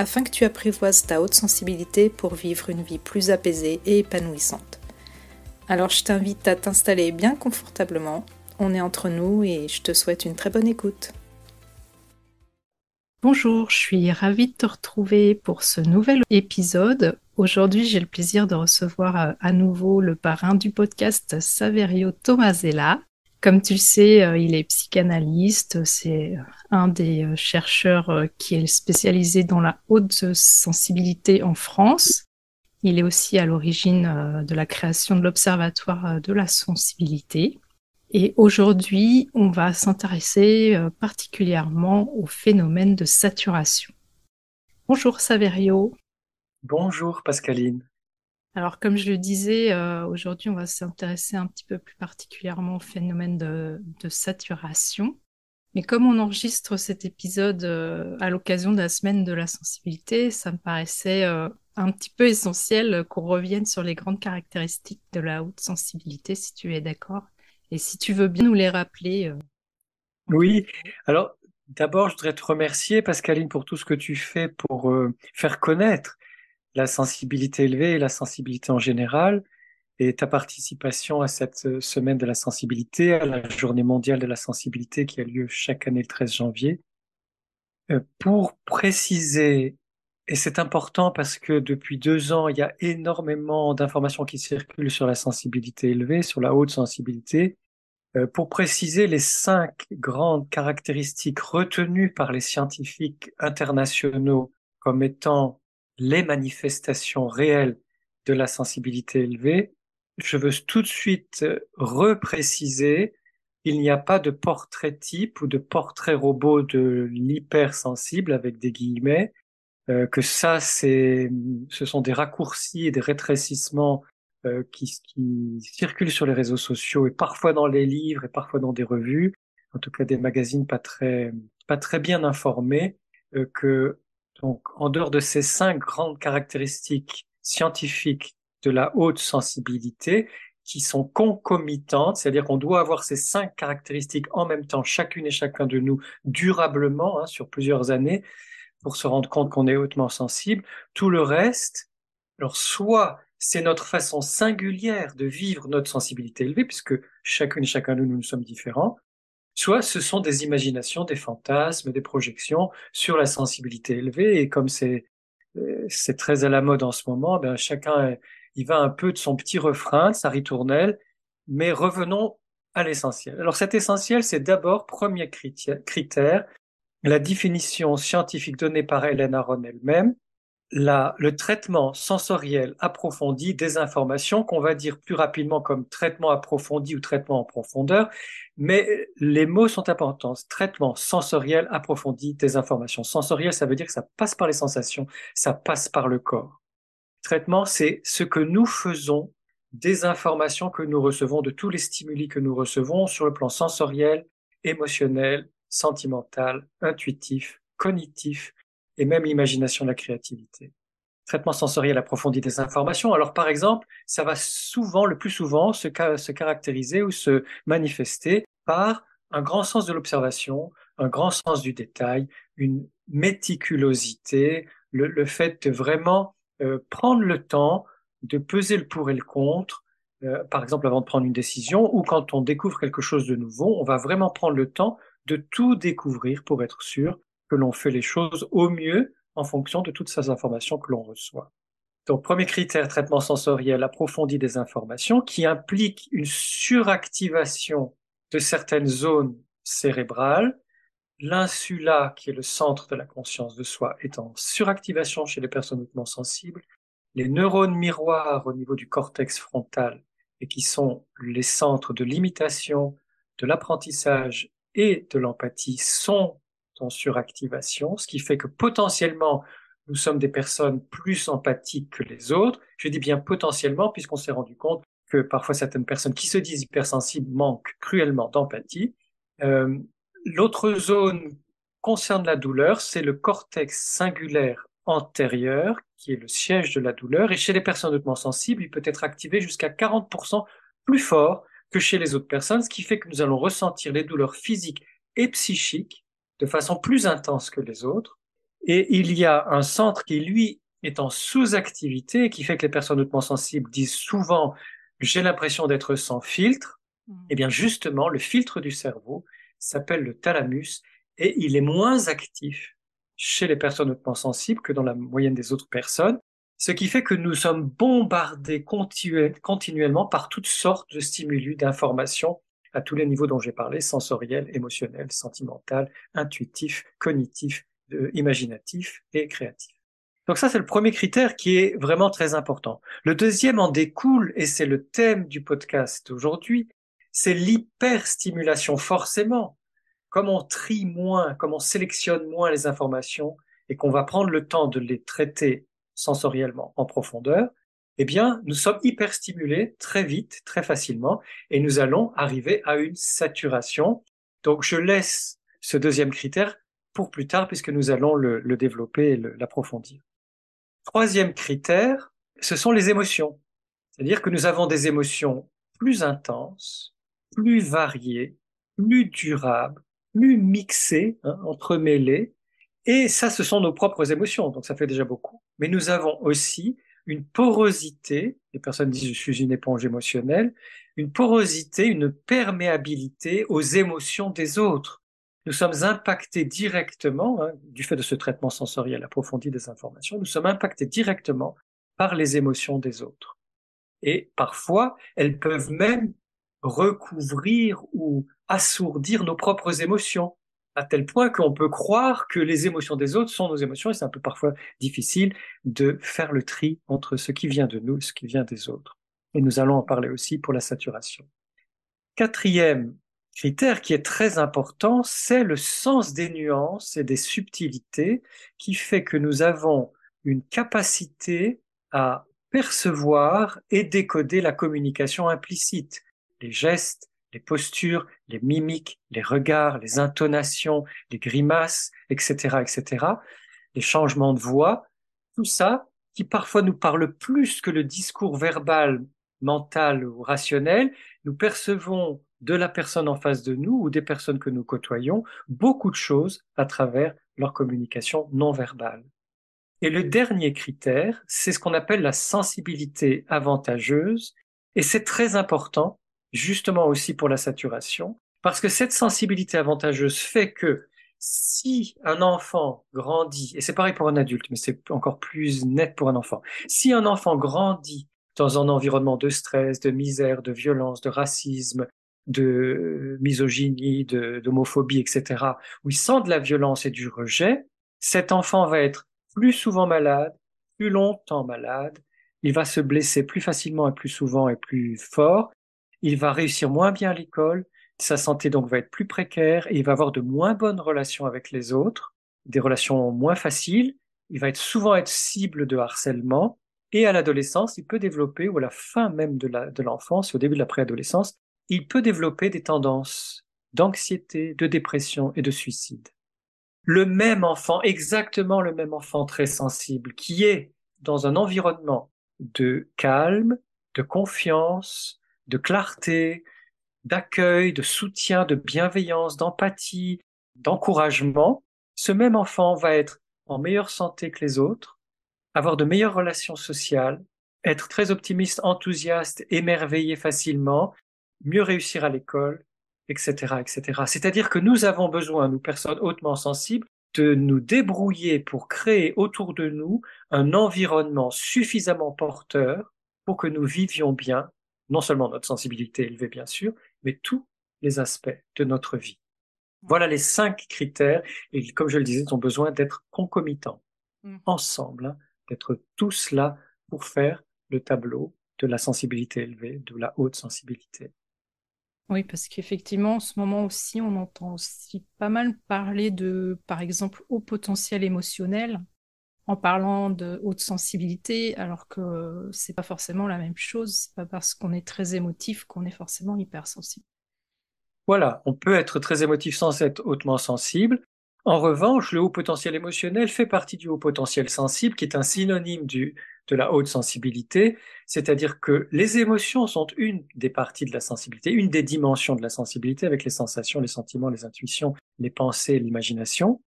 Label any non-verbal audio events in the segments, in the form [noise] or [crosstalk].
afin que tu apprivoises ta haute sensibilité pour vivre une vie plus apaisée et épanouissante. Alors je t'invite à t'installer bien confortablement, on est entre nous et je te souhaite une très bonne écoute. Bonjour, je suis ravie de te retrouver pour ce nouvel épisode. Aujourd'hui, j'ai le plaisir de recevoir euh, à nouveau le parrain du podcast Saverio Tomasella. Comme tu le sais, euh, il est psychanalyste, c'est euh, un des euh, chercheurs qui est spécialisé dans la haute sensibilité en France. Il est aussi à l'origine de la création de l'Observatoire de la sensibilité. Et aujourd'hui, on va s'intéresser particulièrement au phénomène de saturation. Bonjour Saverio. Bonjour Pascaline. Alors, comme je le disais, euh, aujourd'hui, on va s'intéresser un petit peu plus particulièrement au phénomène de, saturation. Mais comme on enregistre cet épisode euh, à l'occasion de la semaine de la sensibilité, ça me paraissait euh, un petit peu essentiel qu'on revienne sur les grandes caractéristiques de la haute sensibilité, si tu es d'accord. Et si tu veux bien nous les rappeler. Oui, alors d'abord, je voudrais te remercier, Pascaline, pour tout ce que tu fais pour faire connaître la sensibilité élevée et la sensibilité en général, et ta participation à cette euh, semaine de la sensibilité, à la journée mondiale de la sensibilité qui a lieu chaque année le 13 janvier, euh, pour préciser, et c'est important parce que depuis deux ans, il y a énormément d'informations qui circulent sur la sensibilité élevée, sur la haute sensibilité, euh, pour préciser les cinq grandes caractéristiques retenues par les scientifiques internationaux comme étant les manifestations réelles de la sensibilité élevée, je veux tout de suite euh, repréciser, il n'y a pas de portrait type ou de portrait robot de l'hypersensible avec des guillemets, euh, que ça, c'est, ce sont des raccourcis et des rétrécissements euh, qui, qui, circulent sur les réseaux sociaux et parfois dans les livres et parfois dans des revues, en tout cas des magazines pas très, pas très bien informés, que donc, en dehors de ces cinq grandes caractéristiques scientifiques de la haute sensibilité, qui sont concomitantes, c'est-à-dire qu'on doit avoir ces cinq caractéristiques en même temps, chacune et chacun de nous, durablement, hein, sur plusieurs années, pour se rendre compte qu'on est hautement sensible. Tout le reste, alors soit c'est notre façon singulière de vivre notre sensibilité élevée, puisque chacune et chacun de nous, nous sommes différents, soit ce sont des imaginations, des fantasmes, des projections sur la sensibilité élevée. Et comme c'est euh, très à la mode en ce moment, ben chacun il va un peu de son petit refrain, de sa ritournelle, mais revenons à l'essentiel. Alors cet essentiel, c'est d'abord, premier critère, la définition scientifique donnée par Hélène Aron elle-même, la, le traitement sensoriel approfondi des informations, qu'on va dire plus rapidement comme traitement approfondi ou traitement en profondeur, mais les mots sont importants. Traitement sensoriel approfondi des informations. Sensoriel, ça veut dire que ça passe par les sensations, ça passe par le corps. Traitement, c'est ce que nous faisons des informations que nous recevons, de tous les stimuli que nous recevons sur le plan sensoriel, émotionnel, sentimental, intuitif, cognitif, et même l'imagination, la créativité. Traitement sensoriel approfondi des informations. Alors, par exemple, ça va souvent, le plus souvent, se, se caractériser ou se manifester par un grand sens de l'observation, un grand sens du détail, une méticulosité, le, fait de vraiment euh, prendre le temps de peser le pour et le contre, euh, par exemple avant de prendre une décision, ou quand on découvre quelque chose de nouveau, on va vraiment prendre le temps de tout découvrir pour être sûr que l'on fait les choses au mieux en fonction de toutes ces informations que l'on reçoit. Donc, premier critère, traitement sensoriel approfondi des informations qui implique une suractivation de certaines zones cérébrales. L'insula, qui est le centre de la conscience de soi, est en suractivation chez les personnes hautement sensibles. Les neurones miroirs au niveau du cortex frontal et qui sont les centres de l'imitation, de l'apprentissage et de l'empathie sont suractivation, ce qui fait que potentiellement nous sommes des personnes plus empathiques que les autres. Je dis bien potentiellement, puisqu'on s'est rendu compte que parfois certaines personnes qui se disent hypersensibles manquent cruellement d'empathie. Euh, L'autre zone concerne la douleur, c'est le cortex singulaire antérieur, qui est le siège de la douleur. Et chez les personnes hautement sensibles, il peut être activé jusqu'à 40% plus fort que chez les autres personnes, ce qui fait que nous allons ressentir les douleurs physiques et psychiques de façon plus intense que les autres. Et il y a un centre qui, lui, est en sous-activité, qui fait que les personnes hautement sensibles disent souvent j'ai l'impression d'être sans filtre. Mmh. Eh bien, justement, le filtre du cerveau s'appelle le thalamus et il est moins actif chez les personnes hautement sensibles que dans la moyenne des autres personnes, ce qui fait que nous sommes bombardés continuellement par toutes sortes de stimuli, d'informations à tous les niveaux dont j'ai parlé, sensoriel, émotionnel, sentimental, intuitif, cognitif, euh, imaginatif et créatif. Donc ça, c'est le premier critère qui est vraiment très important. Le deuxième en découle, et c'est le thème du podcast aujourd'hui, c'est l'hyperstimulation, forcément comme on trie moins, comme on sélectionne moins les informations et qu'on va prendre le temps de les traiter sensoriellement en profondeur, eh bien, nous sommes hyper stimulés très vite, très facilement, et nous allons arriver à une saturation. Donc, je laisse ce deuxième critère pour plus tard, puisque nous allons le, développer et l'approfondir. Troisième critère, ce sont les émotions. C'est-à-dire que nous avons des émotions plus intenses, plus variées, plus durables, plus mixés, hein, entremêlés. Et ça, ce sont nos propres émotions, donc ça fait déjà beaucoup. Mais nous avons aussi une porosité, les personnes disent je suis une éponge émotionnelle, une porosité, une perméabilité aux émotions des autres. Nous sommes impactés directement, hein, du fait de ce traitement sensoriel approfondi des informations, nous sommes impactés directement par les émotions des autres. Et parfois, elles peuvent même recouvrir ou assourdir nos propres émotions, à tel point qu'on peut croire que les émotions des autres sont nos émotions, et c'est un peu parfois difficile de faire le tri entre ce qui vient de nous et ce qui vient des autres. Et nous allons en parler aussi pour la saturation. Quatrième critère qui est très important, c'est le sens des nuances et des subtilités qui fait que nous avons une capacité à percevoir et décoder la communication implicite, les gestes, les postures, les mimiques, les regards, les intonations, les grimaces, etc., etc., les changements de voix, tout ça qui parfois nous parle plus que le discours verbal, mental ou rationnel, nous percevons de la personne en face de nous ou des personnes que nous côtoyons beaucoup de choses à travers leur communication non verbale. Et le dernier critère, c'est ce qu'on appelle la sensibilité avantageuse, et c'est très important justement aussi pour la saturation, parce que cette sensibilité avantageuse fait que si un enfant grandit, et c'est pareil pour un adulte, mais c'est encore plus net pour un enfant, si un enfant grandit dans un environnement de stress, de misère, de violence, de racisme, de misogynie, d'homophobie, etc., où il sent de la violence et du rejet, cet enfant va être plus souvent malade, plus longtemps malade, il va se blesser plus facilement et plus souvent et plus fort, il va réussir moins bien à l'école, sa santé donc va être plus précaire et il va avoir de moins bonnes relations avec les autres, des relations moins faciles, il va être souvent être cible de harcèlement et à l'adolescence, il peut développer, ou à la fin même de l'enfance, au début de la préadolescence, il peut développer des tendances d'anxiété, de dépression et de suicide. Le même enfant, exactement le même enfant très sensible, qui est dans un environnement de calme, de confiance, de clarté, d'accueil, de soutien, de bienveillance, d'empathie, d'encouragement, ce même enfant va être en meilleure santé que les autres, avoir de meilleures relations sociales, être très optimiste, enthousiaste, émerveillé facilement, mieux réussir à l'école, etc., etc. C'est-à-dire que nous avons besoin, nous personnes hautement sensibles, de nous débrouiller pour créer autour de nous un environnement suffisamment porteur pour que nous vivions bien non seulement notre sensibilité élevée, bien sûr, mais tous les aspects de notre vie. Voilà les cinq critères, et comme je le disais, ils ont besoin d'être concomitants, mm. ensemble, hein, d'être tous là pour faire le tableau de la sensibilité élevée, de la haute sensibilité. Oui, parce qu'effectivement, en ce moment aussi, on entend aussi pas mal parler de, par exemple, haut potentiel émotionnel en parlant de haute sensibilité, alors que c'est pas forcément la même chose. C'est pas parce qu'on est très émotif qu'on est forcément hypersensible. Voilà, on peut être très émotif sans être hautement sensible. En revanche, le haut potentiel émotionnel fait partie du haut potentiel sensible, qui est un synonyme de la haute sensibilité, c'est-à-dire que les émotions sont une des parties de la sensibilité, une des dimensions de la sensibilité, avec les sensations, les sentiments, les intuitions, les pensées, l'imagination.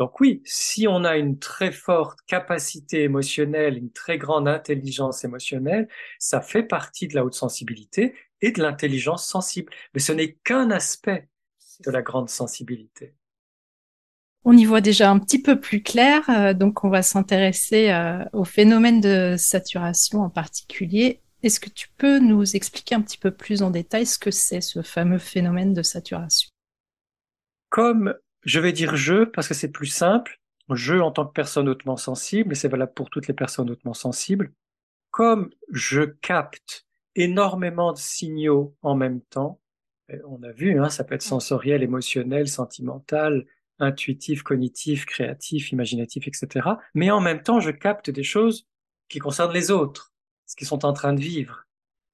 Donc oui, si on a une très forte capacité émotionnelle, une très grande intelligence émotionnelle, ça fait partie de la haute sensibilité et de l'intelligence sensible. Mais ce n'est qu'un aspect de la grande sensibilité. On y voit déjà un petit peu plus clair, euh, donc on va s'intéresser euh, au phénomène de saturation en particulier. Est-ce que tu peux nous expliquer un petit peu plus en détail ce que c'est ce fameux phénomène de saturation? Comme je vais dire je parce que c'est plus simple, je en tant que personne hautement sensible, et c'est valable pour toutes les personnes hautement sensibles, comme je capte énormément de signaux en même temps, on a vu, hein, ça peut être sensoriel, émotionnel, sentimental, intuitif, cognitif, créatif, imaginatif, etc. Mais en même temps, je capte des choses qui concernent les autres, ce qu'ils sont en train de vivre,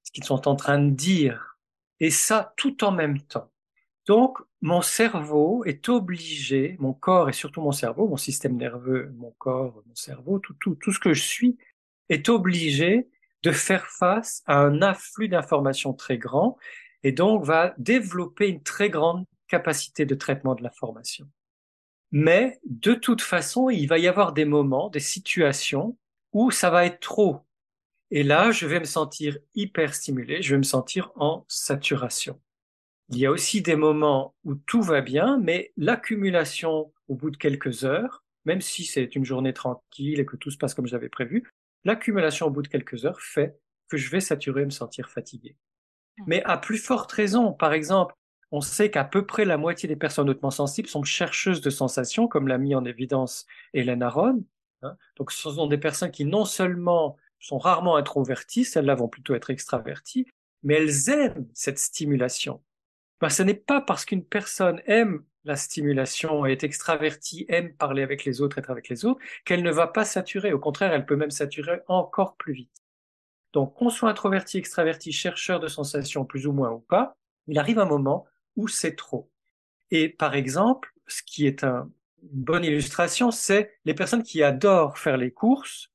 ce qu'ils sont en train de dire, et ça tout en même temps. Donc, mon cerveau est obligé, mon corps et surtout mon cerveau, mon système nerveux, mon corps, mon cerveau, tout, tout, tout ce que je suis, est obligé de faire face à un afflux d'informations très grand et donc va développer une très grande capacité de traitement de l'information. Mais de toute façon, il va y avoir des moments, des situations où ça va être trop. Et là, je vais me sentir hyper stimulé, je vais me sentir en saturation. Il y a aussi des moments où tout va bien, mais l'accumulation au bout de quelques heures, même si c'est une journée tranquille et que tout se passe comme j'avais prévu, l'accumulation au bout de quelques heures fait que je vais saturer et me sentir fatigué. Mmh. Mais à plus forte raison, par exemple, on sait qu'à peu près la moitié des personnes hautement sensibles sont chercheuses de sensations, comme l'a mis en évidence Hélène Aron. Hein. Donc ce sont des personnes qui non seulement sont rarement introverties, celles-là vont plutôt être extraverties, mais elles aiment cette stimulation. Ben, ce n'est pas parce qu'une personne aime la stimulation, est extravertie, aime parler avec les autres, être avec les autres, qu'elle ne va pas saturer. Au contraire, elle peut même saturer encore plus vite. Donc, qu'on soit introverti, extraverti, chercheur de sensations plus ou moins ou pas, il arrive un moment où c'est trop. Et par exemple, ce qui est une bonne illustration, c'est les personnes qui adorent faire les courses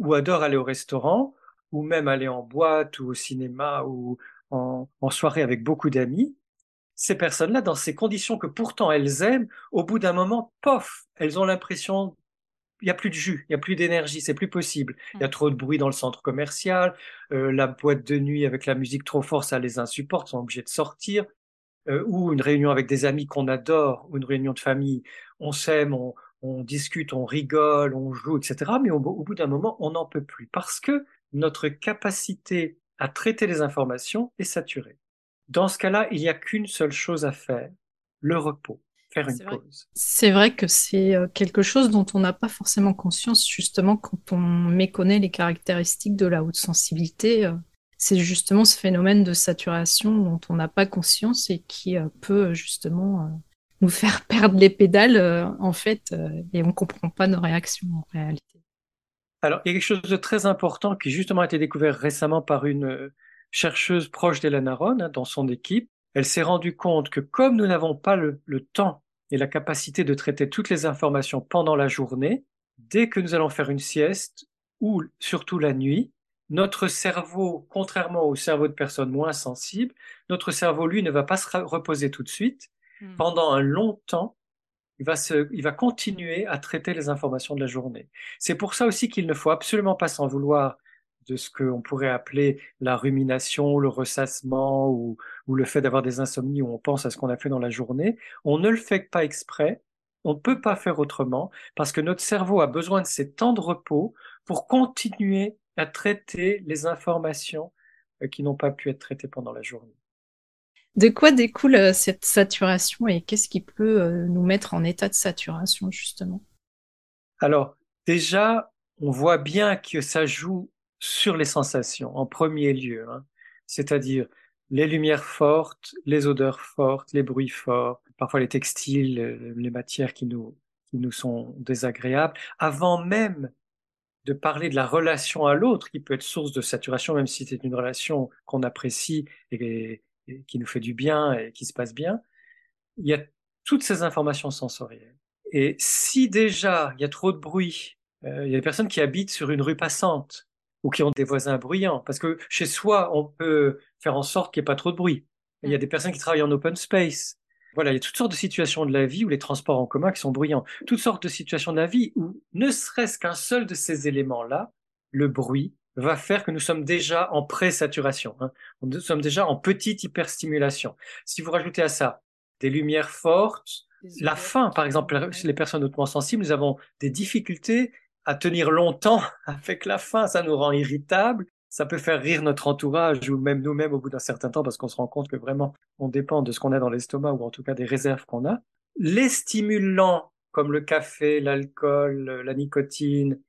ou adorent aller au restaurant ou même aller en boîte ou au cinéma ou en, soirée avec beaucoup d'amis. Ces personnes-là, dans ces conditions que pourtant elles aiment, au bout d'un moment, pof, elles ont l'impression il n'y a plus de jus, il n'y a plus d'énergie, c'est plus possible. Il y a mm. trop de bruit dans le centre commercial, euh, la boîte de nuit avec la musique trop forte, ça les insupporte, ils sont obligés de sortir. Euh, ou une réunion avec des amis qu'on adore, ou une réunion de famille, on s'aime, on, discute, on rigole, on joue, etc. Mais au, bout d'un moment, on n'en peut plus parce que notre capacité à traiter les informations est saturée. Dans ce cas-là, il n'y a qu'une seule chose à faire, le repos, faire une pause. C'est vrai que c'est euh, quelque chose dont on n'a pas forcément conscience justement quand on méconnaît les caractéristiques de la haute sensibilité. Euh, c'est justement ce phénomène de saturation dont on n'a pas conscience et qui euh, peut justement nous faire [laughs] perdre les pédales en fait et on ne comprend pas nos réactions en réalité. Alors, il y a quelque chose de très important qui justement a été découvert récemment par une chercheuse proche d'Hélène Aron hein, dans son équipe. Elle s'est rendue compte que comme nous n'avons pas le, le temps et la capacité de traiter toutes les informations pendant la journée, dès que nous allons faire une sieste ou surtout la nuit, notre cerveau, contrairement au cerveau de personnes moins sensibles, notre cerveau, lui, ne va pas se reposer tout de suite. Hmm. Pendant un long temps, il va, se, il va continuer à traiter les informations de la journée. C'est pour ça aussi qu'il ne faut absolument pas s'en vouloir de ce qu'on pourrait appeler la rumination, le ressassement ou, ou le fait d'avoir des insomnies où on pense à ce qu'on a fait dans la journée. On ne le fait pas exprès. On ne peut pas faire autrement parce que notre cerveau a besoin de ces temps de repos pour continuer à traiter les informations euh, qui n'ont pas pu être traitées pendant la journée. De quoi découle euh, cette saturation et qu'est-ce qui peut euh, nous mettre en état de saturation justement? Alors déjà, on voit bien que ça joue sur les sensations en premier lieu, hein. c'est-à-dire les lumières fortes, les odeurs fortes, les bruits forts, parfois les textiles, les matières qui nous qui nous sont désagréables, avant même de parler de la relation à l'autre, qui peut être source de saturation, même si c'est une relation qu'on apprécie et, qui nous fait du bien et qui se passe bien, il y a toutes ces informations sensorielles. Et si déjà il y a trop de bruit, euh, il y a des personnes qui habitent sur une rue passante ou qui ont des voisins bruyants, parce que chez soi, on peut faire en sorte qu'il n'y ait pas trop de bruit. Il y a mm. des personnes qui travaillent en open space. Voilà, il y a toutes sortes de situations de la vie où les transports en commun qui sont bruyants, toutes sortes de situations de la vie où ne serait-ce qu'un seul de ces éléments-là, le bruit, va faire que nous sommes déjà en pré-saturation. Hein. Nous sommes déjà en petite hyperstimulation. Si vous rajoutez à ça des lumières fortes, la faim, par exemple, chez les personnes hautement sensibles, nous avons des difficultés à tenir longtemps [laughs] avec la faim, ça nous rend irritables, ça peut faire rire notre entourage ou même nous-mêmes au bout d'un certain temps parce qu'on se rend compte que vraiment on dépend de ce qu'on a dans l'estomac ou en tout cas des réserves qu'on a. Les stimulants comme le café, l'alcool, la nicotine,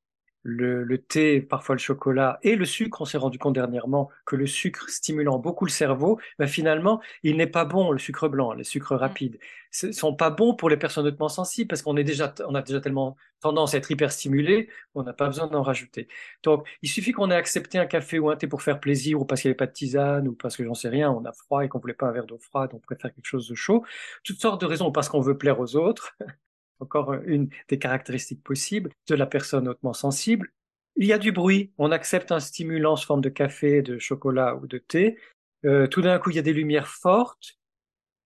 le, thé, parfois le chocolat et le sucre, on s'est rendu compte dernièrement que le sucre stimulant beaucoup le cerveau, ben finalement, il n'est pas bon, le sucre blanc, les sucres mm. rapides. ne sont pas bons pour les personnes hautement sensibles parce qu'on est déjà, on a déjà tellement tendance à être hyperstimulé, on n'a pas besoin d'en rajouter. Donc, il suffit qu'on ait accepté un café ou un thé pour faire plaisir ou parce qu'il n'y avait pas de tisane ou parce que j'en sais rien, on a froid et qu'on voulait pas un verre d'eau froide, on préfère quelque chose de chaud. Toutes sortes de raisons parce qu'on veut plaire aux autres encore une des caractéristiques possibles de la personne hautement sensible. Il y a du bruit, on accepte un stimulant sous forme de café, de chocolat ou de thé. Euh, tout d'un coup, il y a des lumières fortes.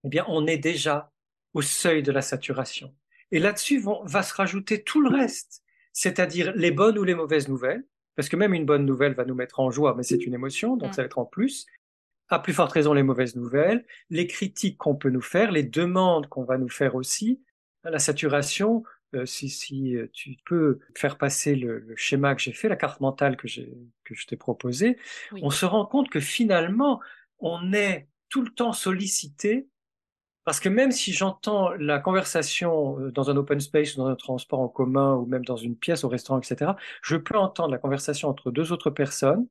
Eh bien, on est déjà au seuil de la saturation. Et là-dessus va se rajouter tout le reste, c'est-à-dire les bonnes ou les mauvaises nouvelles, parce que même une bonne nouvelle va nous mettre en joie, mais c'est une émotion, donc ça va être en plus. À plus forte raison, les mauvaises nouvelles, les critiques qu'on peut nous faire, les demandes qu'on va nous faire aussi, la saturation, euh, si, si, euh, tu peux faire passer le, schéma que j'ai fait, la carte mentale que, que je t'ai proposée, on se rend compte que finalement, on est tout le temps sollicité parce que même si j'entends la conversation euh, dans un open space dans un transport en commun ou même dans une pièce au restaurant, etc., je peux entendre la conversation entre deux autres personnes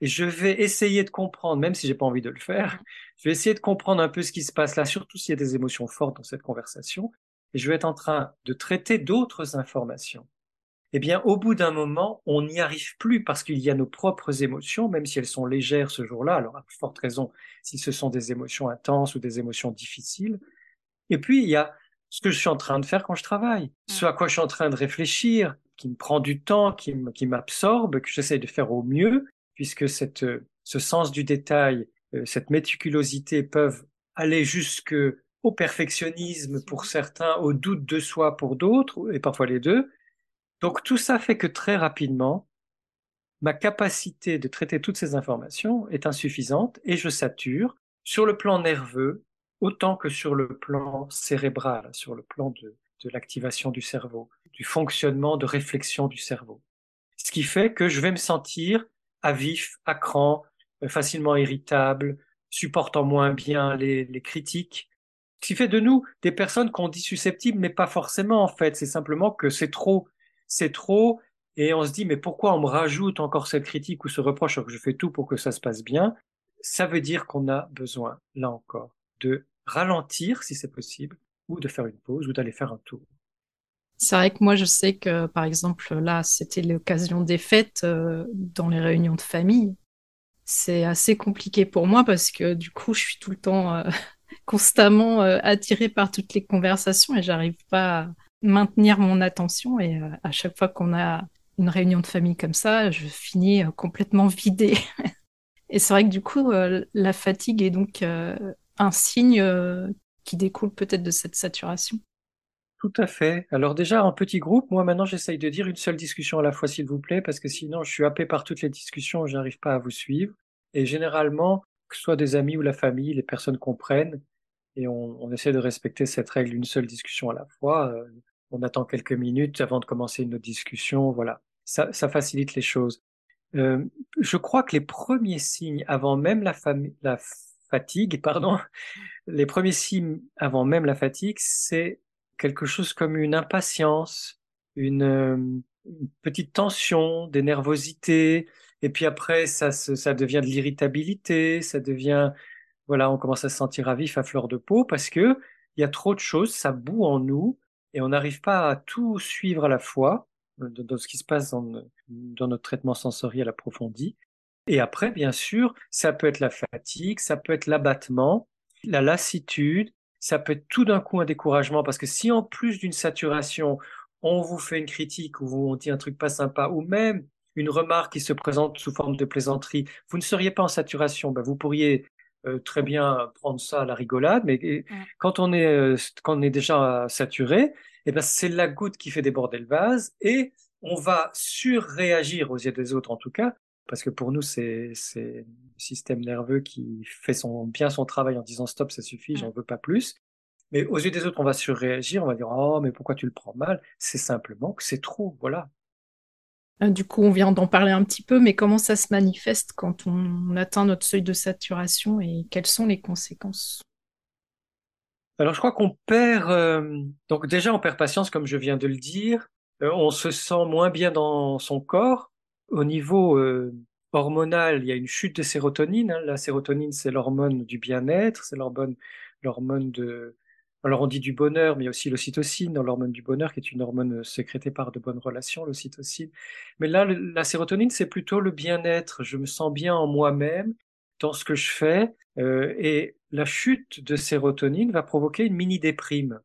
et je vais essayer de comprendre, même si j'ai pas envie de le faire, mmh. je vais essayer de comprendre un peu ce qui se passe là, surtout s'il y a des émotions fortes dans cette conversation et je vais être en train de traiter d'autres informations, eh bien, au bout d'un moment, on n'y arrive plus parce qu'il y a nos propres émotions, même si elles sont légères ce jour-là, alors à plus forte raison si ce sont des émotions intenses ou des émotions difficiles. Et puis, il y a ce que je suis en train de faire quand je travaille, mmh. ce à quoi je suis en train de réfléchir, qui me prend du temps, qui m'absorbe, que j'essaye de faire au mieux, puisque cette, ce sens du détail, euh, cette méticulosité peuvent aller jusque au perfectionnisme pour certains, au doute de soi pour d'autres, et parfois les deux. Donc tout ça fait que très rapidement, ma capacité de traiter toutes ces informations est insuffisante et je sature sur le plan nerveux autant que sur le plan cérébral, sur le plan de, l'activation du cerveau, du fonctionnement de réflexion du cerveau. Ce qui fait que je vais me sentir à vif, à cran, euh, facilement irritable, supportant moins bien les, critiques, qui fait de nous des personnes qu'on dit susceptibles, mais pas forcément en fait. C'est simplement que c'est trop, c'est trop, et on se dit mais pourquoi on me rajoute encore cette critique ou ce reproche alors que je fais tout pour que ça se passe bien? Ça veut dire qu'on a besoin, là encore, de ralentir si c'est possible, ou de faire une pause, ou d'aller faire un tour. C'est vrai que moi, je sais que, par exemple, là, c'était l'occasion des fêtes euh, dans les réunions de famille. C'est assez compliqué pour moi parce que du coup, je suis tout le temps euh, constamment euh, attirée par toutes les conversations et j'arrive pas à maintenir mon attention. Et euh, à chaque fois qu'on a une réunion de famille comme ça, je finis euh, complètement vidée. [laughs] et c'est vrai que du coup, la fatigue est donc un signe qui découle peut-être de cette saturation. Tout à fait. Alors déjà, en petit groupe, moi maintenant j'essaye de dire une seule discussion à la fois, s'il vous plaît, parce que sinon je suis happé par toutes les discussions, je n'arrive pas à vous suivre. Et généralement, que ce soit des amis ou la famille, les personnes comprennent et on, essaie de respecter cette règle une seule discussion à la fois. Euh, on attend quelques minutes avant de commencer une autre discussion. Voilà, ça, facilite les choses. Euh, je crois que les premiers signes avant même la, fatigue, [laughs] pardon, les premiers signes avant même la fatigue, c'est quelque chose comme une impatience, une, euh, une petite tension, des nervosités, et puis après, ça, ça devient de l'irritabilité, ça devient, voilà, on commence à se sentir à vif à fleur de peau parce que il y a trop de choses, ça boue en nous, et on n'arrive pas à tout suivre à la fois dans, ce qui se passe dans, dans notre traitement sensoriel approfondi. Et après, bien sûr, ça peut être la fatigue, ça peut être l'abattement, la lassitude, ça peut être tout d'un coup un découragement, parce que si en plus d'une saturation, on vous fait une critique ou on dit un truc pas sympa, ou même une remarque qui se présente sous forme de plaisanterie, vous ne seriez pas en saturation, ben vous pourriez euh, très bien prendre ça à la rigolade, mais quand on est euh, quand on est déjà saturé, eh ben c'est la goutte qui fait déborder le vase et on va surréagir aux yeux des autres en tout cas parce que pour nous, c'est le système nerveux qui fait son, bien son travail en disant stop, ça suffit, j'en veux pas plus. Mais aux yeux des autres, on va surréagir, on va dire oh, mais pourquoi tu le prends mal? C'est simplement que c'est trop, voilà. Euh, du coup, on vient d'en parler un petit peu, mais comment ça se manifeste quand on atteint notre seuil de saturation et quelles sont les conséquences? Alors, je crois qu'on perd, euh, donc déjà, on perd patience, comme je viens de le dire. Euh, on se sent moins bien dans son corps au niveau hormonal, il y a une chute de sérotonine. Hein. La sérotonine, c'est l'hormone du bien-être, c'est l'hormone, l'hormone de, alors on dit du bonheur, mais aussi l'ocytocine, l'hormone du bonheur, qui est une hormone sécrétée par de bonnes relations, l'ocytocine. Mais là, la sérotonine, c'est plutôt le bien-être. Je me sens bien en moi-même, dans ce que je fais, euh, et la chute de sérotonine va provoquer une mini-déprime.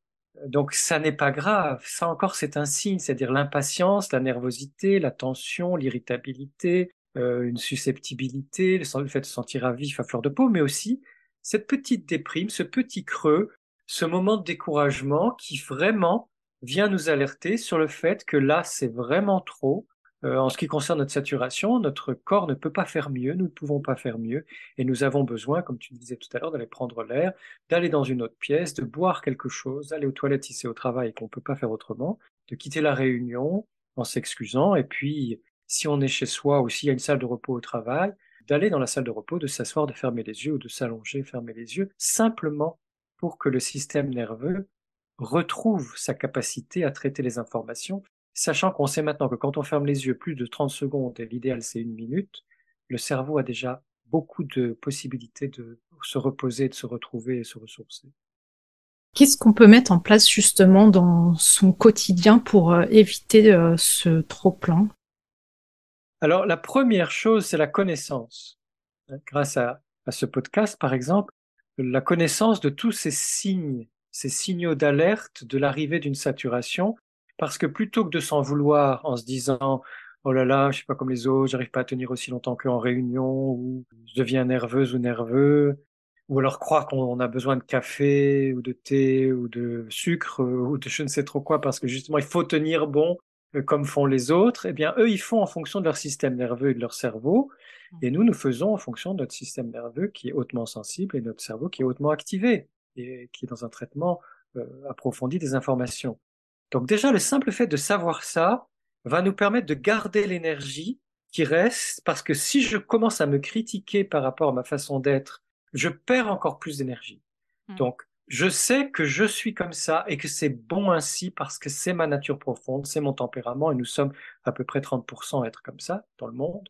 Donc ça n'est pas grave, ça encore c'est un signe, c'est-à-dire l'impatience, la nervosité, la tension, l'irritabilité, euh, une susceptibilité, le fait de se sentir à vif à fleur de peau, mais aussi cette petite déprime, ce petit creux, ce moment de découragement qui vraiment vient nous alerter sur le fait que là c'est vraiment trop, euh, en ce qui concerne notre saturation, notre corps ne peut pas faire mieux, nous ne pouvons pas faire mieux, et nous avons besoin, comme tu disais tout à l'heure, d'aller prendre l'air, d'aller dans une autre pièce, de boire quelque chose, d'aller aux toilettes si c'est au travail qu'on ne peut pas faire autrement, de quitter la réunion en s'excusant, et puis si on est chez soi ou s'il y a une salle de repos au travail, d'aller dans la salle de repos, de s'asseoir, de fermer les yeux ou de s'allonger, fermer les yeux, simplement pour que le système nerveux retrouve sa capacité à traiter les informations Sachant qu'on sait maintenant que quand on ferme les yeux plus de 30 secondes, et l'idéal c'est une minute, le cerveau a déjà beaucoup de possibilités de se reposer, de se retrouver et se ressourcer. Qu'est-ce qu'on peut mettre en place justement dans son quotidien pour euh, éviter euh, ce trop-plein Alors la première chose, c'est la connaissance. Grâce à, à ce podcast, par exemple, la connaissance de tous ces signes, ces signaux d'alerte de l'arrivée d'une saturation parce que plutôt que de s'en vouloir en se disant oh là là, je suis pas comme les autres, j'arrive pas à tenir aussi longtemps qu'en réunion, ou je deviens nerveuse ou nerveux, ou alors croire qu'on a besoin de café ou de thé ou de sucre ou de je ne sais trop quoi parce que justement il faut tenir bon euh, comme font les autres, eh bien eux ils font en fonction de leur système nerveux et de leur cerveau. Et nous nous faisons en fonction de notre système nerveux qui est hautement sensible et notre cerveau qui est hautement activé et qui est dans un traitement euh, approfondi des informations. Donc déjà, le simple fait de savoir ça va nous permettre de garder l'énergie qui reste, parce que si je commence à me critiquer par rapport à ma façon d'être, je perds encore plus d'énergie. Hmm. Donc, je sais que je suis comme ça et que c'est bon ainsi parce que c'est ma nature profonde, c'est mon tempérament et nous sommes à peu près 30% à être comme ça dans le monde.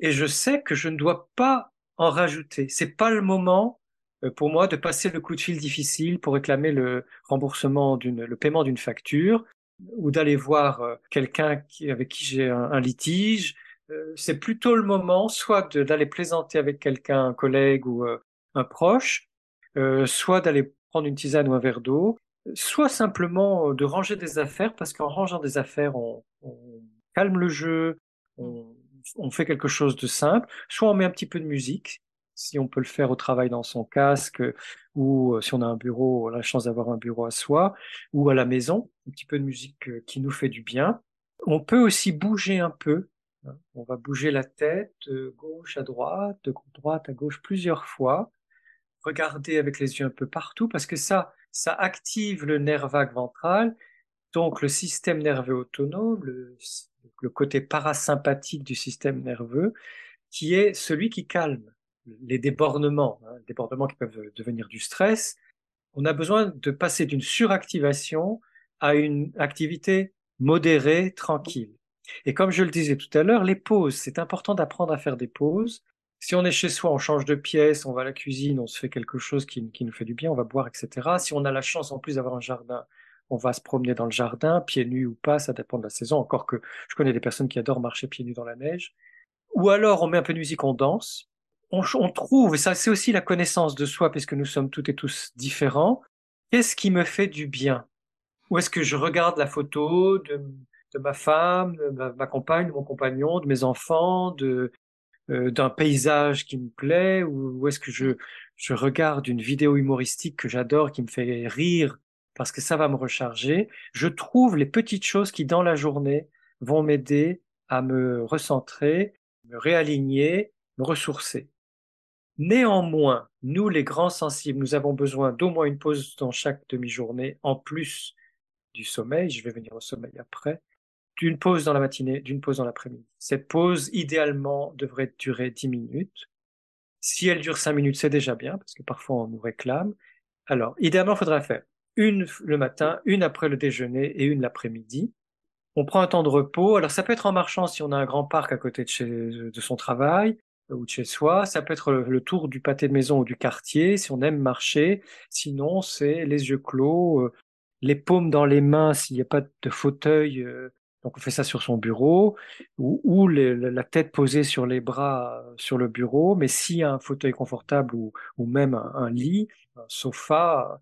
Et je sais que je ne dois pas en rajouter. C'est pas le moment euh, pour moi de passer le coup de fil difficile pour réclamer le remboursement d'une, le paiement d'une facture ou d'aller voir euh, quelqu'un qui, avec qui j'ai un, litige. Euh, c'est plutôt le moment soit d'aller plaisanter avec quelqu'un, un collègue ou un proche, soit d'aller prendre une tisane ou un verre d'eau, soit simplement de ranger des affaires parce qu'en rangeant des affaires, on, on calme le jeu, on, on fait quelque chose de simple, soit on met un petit peu de musique si on peut le faire au travail dans son casque, ou euh, si on a un bureau, la chance d'avoir un bureau à soi, ou à la maison, un petit peu de musique euh, qui nous fait du bien. On peut aussi bouger un peu. Hein. On va bouger la tête de gauche à droite, de droite à gauche plusieurs fois. Regarder avec les yeux un peu partout parce que ça, ça active le nerf vague ventral, donc le système nerveux autonome, le, le côté parasympathique du système nerveux, qui est celui qui calme les débordements, hein, débordements qui peuvent devenir du stress, on a besoin de passer d'une suractivation à une activité modérée, tranquille. Et comme je le disais tout à l'heure, les pauses, c'est important d'apprendre à faire des pauses. Si on est chez soi, on change de pièce, on va à la cuisine, on se fait quelque chose qui, qui nous fait du bien, on va boire, etc. Si on a la chance en plus d'avoir un jardin, on va se promener dans le jardin, pieds nus ou pas, ça dépend de la saison, encore que je connais des personnes qui adorent marcher pieds nus dans la neige. Ou alors on met un peu de musique, on danse. On, trouve, ça c'est aussi la connaissance de soi, puisque nous sommes toutes et tous différents, qu'est-ce qui me fait du bien? Ou est-ce que je regarde la photo de, ma femme, de ma, compagne, de mon compagnon, de mes enfants, de euh, d'un paysage qui me plaît, ou, est-ce que je regarde une vidéo humoristique que j'adore, qui me fait rire, parce que ça va me recharger. Je trouve les petites choses qui, dans la journée, vont m'aider à me recentrer, me réaligner, me ressourcer. Néanmoins, nous, les grands sensibles, nous avons besoin d'au moins une pause dans chaque demi-journée, en plus du sommeil, je vais venir au sommeil après, d'une pause dans la matinée, d'une pause dans l'après-midi. Cette pause, idéalement, devrait durer 10 minutes. Si elle dure 5 minutes, c'est déjà bien, parce que parfois on nous réclame. Alors, idéalement, il faudra faire une le matin, une après le déjeuner et une l'après-midi. On prend un temps de repos. Alors, ça peut être en marchant si on a un grand parc à côté de, chez, de son travail ou de chez soi. Ça peut être le, tour du pâté de maison ou du quartier si on aime marcher. Sinon, c'est les yeux clos, euh, les paumes dans les mains s'il n'y a pas de fauteuil. Euh, donc on fait ça sur son bureau ou, ou la tête posée sur les bras euh, sur le bureau. Mais s'il y a un fauteuil confortable ou, ou même un, lit, un sofa,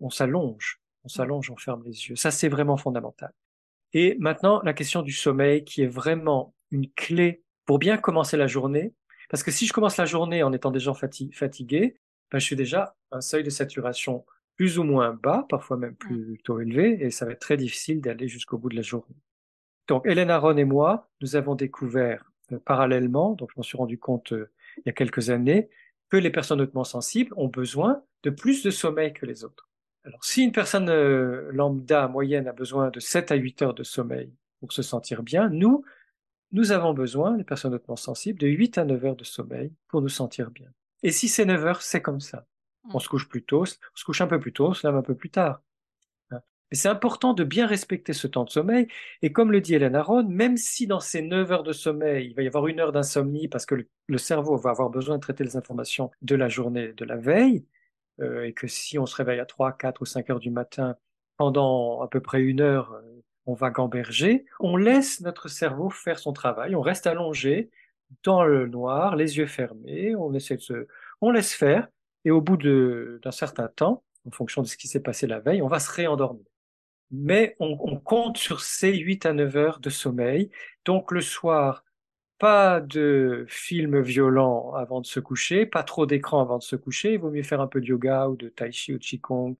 on s'allonge, on s'allonge, on ferme les yeux. Ça c'est vraiment fondamental. Et maintenant la question du sommeil qui est vraiment une clé pour bien commencer la journée. Parce que si je commence la journée en étant déjà fatigué, ben je suis déjà un seuil de saturation plus ou moins bas, parfois même plutôt élevé, et ça va être très difficile d'aller jusqu'au bout de la journée. Donc, Hélène Aron et moi, nous avons découvert euh, parallèlement, donc je m'en suis rendu compte euh, il y a quelques années, que les personnes hautement sensibles ont besoin de plus de sommeil que les autres. Alors, si une personne euh, lambda moyenne a besoin de 7 à 8 heures de sommeil pour se sentir bien, nous, nous avons besoin, les personnes hautement sensibles, de 8 à 9 heures de sommeil pour nous sentir bien. Et si c'est 9 heures, c'est comme ça. On se couche plus tôt, on se couche un peu plus tôt, on se lève un peu plus tard. Mais c'est important de bien respecter ce temps de sommeil. Et comme le dit Hélène Aron, même si dans ces 9 heures de sommeil, il va y avoir une heure d'insomnie parce que le, le, cerveau va avoir besoin de traiter les informations de la journée, de la veille, et que si on se réveille à 3, 4 ou 5 heures du matin, pendant à peu près une heure, euh, on va gamberger, on laisse notre cerveau faire son travail, on reste allongé dans le noir, les yeux fermés, on essaie de se, on laisse faire, et au bout d'un certain temps, en fonction de ce qui s'est passé la veille, on va se réendormir mais on, on, compte sur ces 8 à 9 heures de sommeil. Donc le soir, pas de film violent avant de se coucher, pas trop d'écran avant de se coucher. Il vaut mieux faire un peu de yoga ou de tai chi ou de qigong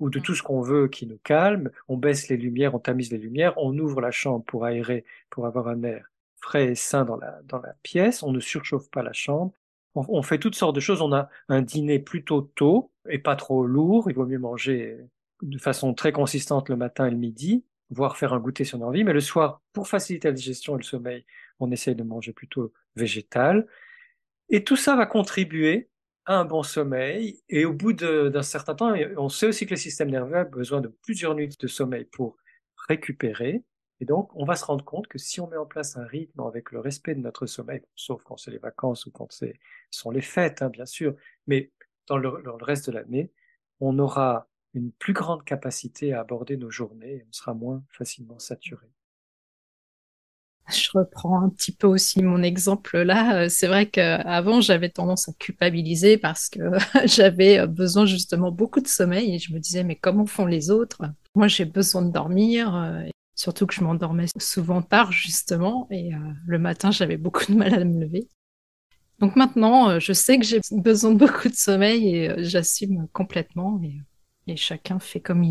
ou de tout ce qu'on veut qui nous calme. On baisse les lumières, on tamise les lumières, on ouvre la chambre pour aérer, pour avoir un air frais et sain dans la, dans la pièce. On ne surchauffe pas la chambre. On, on fait toutes sortes de choses. On a un dîner plutôt tôt et pas trop lourd. Il vaut mieux manger de façon très consistante le matin et le midi, voire faire un goûter si on a envie, mais le soir, pour faciliter la digestion et le sommeil, on essaye de manger plutôt végétal. Et tout ça va contribuer à un bon sommeil. Et au bout d'un certain temps, on sait aussi que le système nerveux a besoin de plusieurs nuits de sommeil pour récupérer. Et donc, on va se rendre compte que si on met en place un rythme avec le respect de notre sommeil, sauf quand c'est les vacances ou quand ce sont les fêtes, hein, bien sûr, mais dans le, dans le reste de l'année, on aura une plus grande capacité à aborder nos journées et on sera moins facilement saturé. Je reprends un petit peu aussi mon exemple là. C'est vrai qu'avant, j'avais tendance à culpabiliser parce que [laughs] j'avais besoin justement beaucoup de sommeil et je me disais, mais comment font les autres? Moi, j'ai besoin de dormir, surtout que je m'endormais souvent tard justement et le matin, j'avais beaucoup de mal à me lever. Donc maintenant, je sais que j'ai besoin de beaucoup de sommeil et j'assume complètement. Et chacun fait comme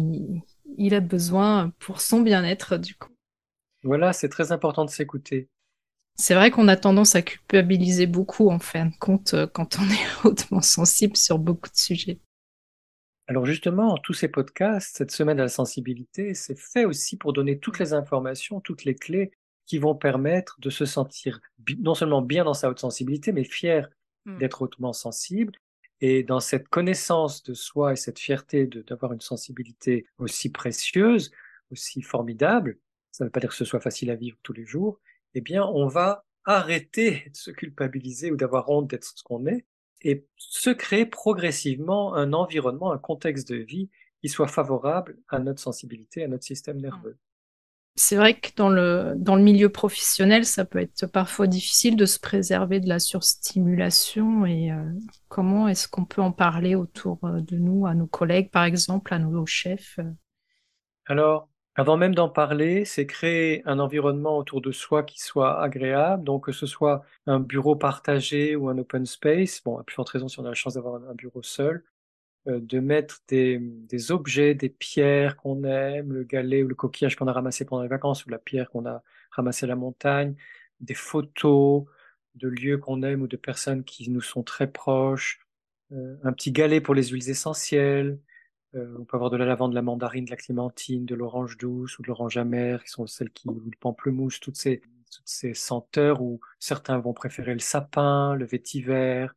il a besoin pour son bien-être du coup. Voilà, c'est très important de s'écouter. C'est vrai qu'on a tendance à culpabiliser beaucoup en fin de compte euh, quand on est [laughs] hautement sensible sur beaucoup de sujets. Alors justement, tous ces podcasts, cette semaine de la sensibilité, c'est fait aussi pour donner toutes les informations, toutes les clés qui vont permettre de se sentir non seulement bien dans sa haute sensibilité, mais fier mmh. d'être hautement sensible et dans cette connaissance de soi et cette fierté d'avoir une sensibilité aussi précieuse, aussi formidable, ça ne veut pas dire que ce soit facile à vivre tous les jours, eh bien, on va arrêter de se culpabiliser ou d'avoir honte d'être ce qu'on est et se créer progressivement un environnement, un contexte de vie qui soit favorable à notre sensibilité, à notre système nerveux. C'est vrai que dans le, dans le milieu professionnel, ça peut être parfois difficile de se préserver de la surstimulation et euh, comment est-ce qu'on peut en parler autour euh, de nous, à nos collègues par exemple, à nos chefs euh? Alors, avant même d'en parler, c'est créer un environnement autour de soi qui soit agréable, donc que ce soit un bureau partagé ou un open space, bon, à plus forte raison si on a la chance d'avoir un bureau seul, euh, de mettre des, des, objets, des pierres qu'on aime, le galet ou le coquillage qu'on a ramassé pendant les vacances ou la pierre qu'on a ramassé à la montagne, des photos de lieux qu'on aime ou de personnes qui nous sont très proches, euh, un petit galet pour les huiles essentielles. Euh, on peut avoir de la lavande, de la mandarine, de la clémentine, de l'orange douce ou de l'orange amère, qui sont celles qui, ou le pamplemousse, toutes ces, toutes ces senteurs où certains vont préférer le sapin, le vétiver,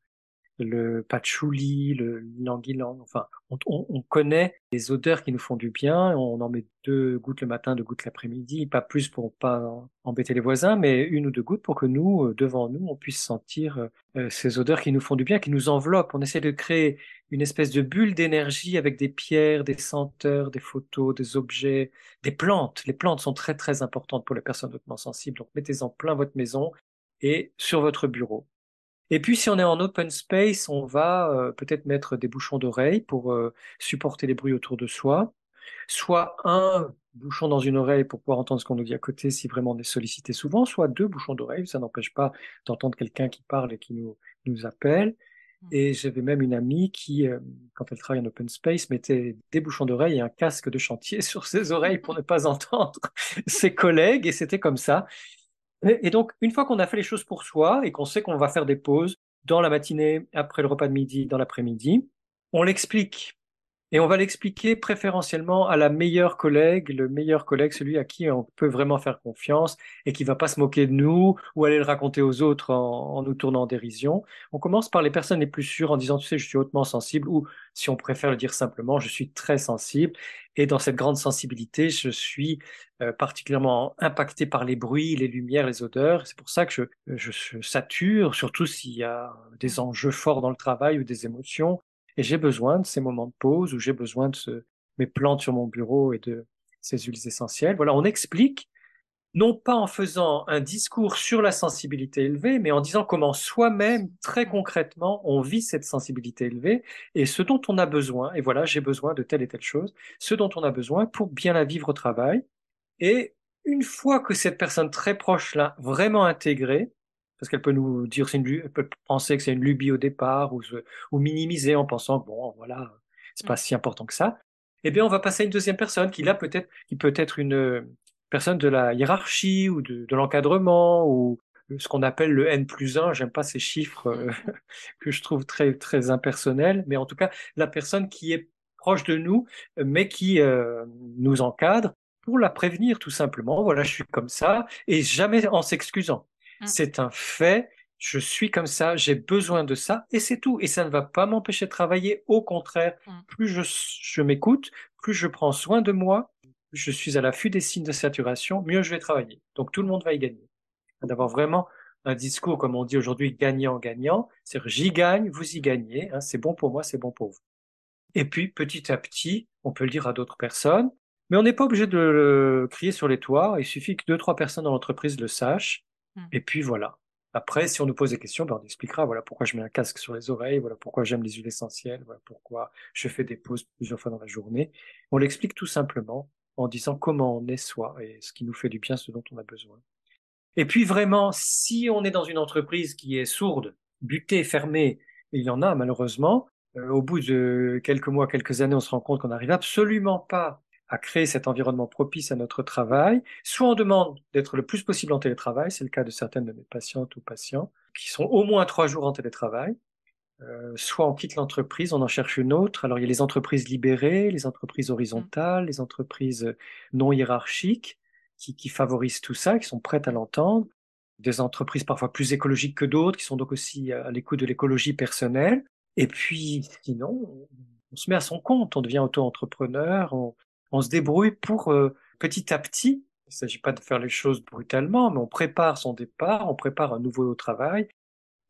le patchouli, le languilang. Enfin, on, on, connaît les odeurs qui nous font du bien. On en met deux gouttes le matin, deux gouttes l'après-midi, pas plus pour pas embêter les voisins, mais une ou deux gouttes pour que nous, euh, devant nous, on puisse sentir euh, ces odeurs qui nous font du bien, qui nous enveloppent. On essaie de créer une espèce de bulle d'énergie avec des pierres, des senteurs, des photos, des objets, des plantes. Les plantes sont très très importantes pour les personnes hautement sensibles. Donc mettez-en plein votre maison et sur votre bureau. Et puis, si on est en open space, on va euh, peut-être mettre des bouchons d'oreille pour euh, supporter les bruits autour de soi, soit un bouchon dans une oreille pour pouvoir entendre ce qu'on nous dit à côté si vraiment on est sollicité souvent, soit deux bouchons d'oreille, ça n'empêche pas d'entendre quelqu'un qui parle et qui nous, nous appelle. Mmh. Et j'avais même une amie qui, euh, quand elle travaille en open space, mettait des bouchons d'oreille et un casque de chantier [laughs] sur ses oreilles pour ne pas entendre [laughs] ses collègues, et c'était comme ça. Et donc, une fois qu'on a fait les choses pour soi et qu'on sait qu'on va faire des pauses dans la matinée, après le repas de midi, dans l'après-midi, on l'explique et on va l'expliquer préférentiellement à la meilleure collègue, le meilleur collègue, celui à qui on peut vraiment faire confiance et qui va pas se moquer de nous ou aller le raconter aux autres en, nous tournant en dérision. On commence par les personnes les plus sûres en disant, tu sais, je suis hautement sensible ou si on préfère le dire simplement, je suis très sensible. Et dans cette grande sensibilité, je suis euh, particulièrement impacté par les bruits, les lumières, les odeurs. C'est pour ça que je, je, je sature, surtout s'il y a des enjeux forts dans le travail ou des émotions. Et j'ai besoin de ces moments de pause où j'ai besoin de ce, mes plantes sur mon bureau et de ces huiles essentielles. Voilà, on explique, non pas en faisant un discours sur la sensibilité élevée, mais en disant comment soi-même, très concrètement, on vit cette sensibilité élevée et ce dont on a besoin. Et voilà, j'ai besoin de telle et telle chose, ce dont on a besoin pour bien la vivre au travail. Et une fois que cette personne très proche l'a vraiment intégrée, parce qu'elle peut nous dire, c'est une, elle peut penser que c'est une lubie au départ ou, ou minimiser en pensant que bon, voilà, c'est pas mm. si important que ça. Eh bien, on va passer à une deuxième personne qui là peut-être, qui peut être une personne de la hiérarchie ou de, de l'encadrement ou ce qu'on appelle le N plus 1. J'aime pas ces chiffres euh, [laughs] que je trouve très, très impersonnels, mais en tout cas, la personne qui est proche de nous, mais qui euh, nous encadre pour la prévenir tout simplement. Voilà, je suis comme ça et jamais en s'excusant. Mmh. C'est un fait. Je suis comme ça, j'ai besoin de ça et c'est tout. Et ça ne va pas m'empêcher de travailler. Au contraire, mmh. plus je, m'écoute, plus je prends soin de moi, je suis à l'affût des signes de saturation, mieux je vais travailler. Donc tout le monde va y gagner. D'avoir vraiment un discours, comme on dit aujourd'hui, gagnant-gagnant, c'est-à-dire j'y gagne, vous y gagnez, hein, c'est bon pour moi, c'est bon pour vous. Et puis petit à petit, on peut le dire à d'autres personnes, mais on n'est pas obligé de le crier sur les toits, il suffit que deux, trois personnes dans l'entreprise le sachent, Mmh. Et puis voilà. Après, si on nous pose des questions, ben on expliquera voilà pourquoi je mets un casque sur les oreilles, voilà pourquoi j'aime les huiles essentielles, voilà pourquoi je fais des pauses plusieurs fois dans la journée. On l'explique tout simplement en disant comment on est soi et ce qui nous fait du bien, ce dont on a besoin. Et puis vraiment, si on est dans une entreprise qui est sourde, butée, fermée, il y en a malheureusement, euh, au bout de quelques mois, quelques années, on se rend compte qu'on n'arrive absolument pas à créer cet environnement propice à notre travail. Soit on demande d'être le plus possible en télétravail, c'est le cas de certaines de mes patientes ou patients, qui sont au moins trois jours en télétravail. Euh, soit on quitte l'entreprise, on en cherche une autre. Alors il y a les entreprises libérées, les entreprises horizontales, les entreprises non hiérarchiques qui, qui favorisent tout ça, qui sont prêtes à l'entendre. Des entreprises parfois plus écologiques que d'autres, qui sont donc aussi à l'écoute de l'écologie personnelle. Et puis sinon, on se met à son compte, on devient auto-entrepreneur, on, on se débrouille pour euh, petit à petit, il ne s'agit pas de faire les choses brutalement, mais on prépare son départ, on prépare un nouveau travail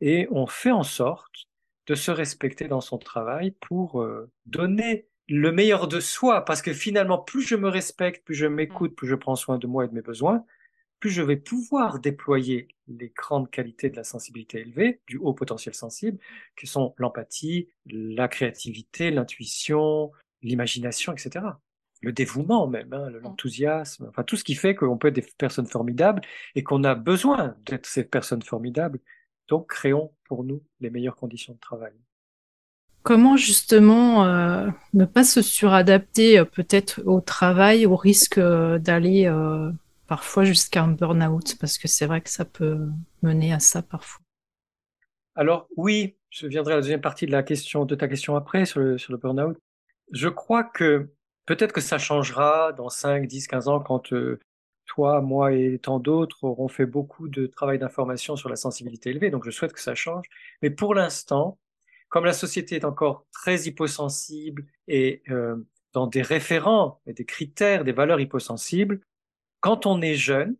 et on fait en sorte de se respecter dans son travail pour euh, donner le meilleur de soi, parce que finalement, plus je me respecte, plus je m'écoute, plus je prends soin de moi et de mes besoins, plus je vais pouvoir déployer les grandes qualités de la sensibilité élevée, du haut potentiel sensible, qui sont l'empathie, la créativité, l'intuition, l'imagination, etc. Le dévouement même, hein, l'enthousiasme, enfin tout ce qui fait qu'on peut être des personnes formidables et qu'on a besoin d'être ces personnes formidables. Donc créons pour nous les meilleures conditions de travail. Comment justement euh, ne pas se suradapter euh, peut-être au travail au risque euh, d'aller parfois jusqu'à un burn-out? Parce que c'est vrai que ça peut mener à ça parfois. Alors oui, je viendrai à la deuxième partie de la question de ta question après sur le, sur le burn-out. Je crois que peut-être que ça changera dans 5, 10, 15 ans quand toi, moi et tant d'autres auront fait beaucoup de travail d'information sur la sensibilité élevée. Donc je souhaite que ça change. Mais pour l'instant, comme la société est encore très hyposensible et euh, dans des référents et des critères, des valeurs hyposensibles, quand on est jeune,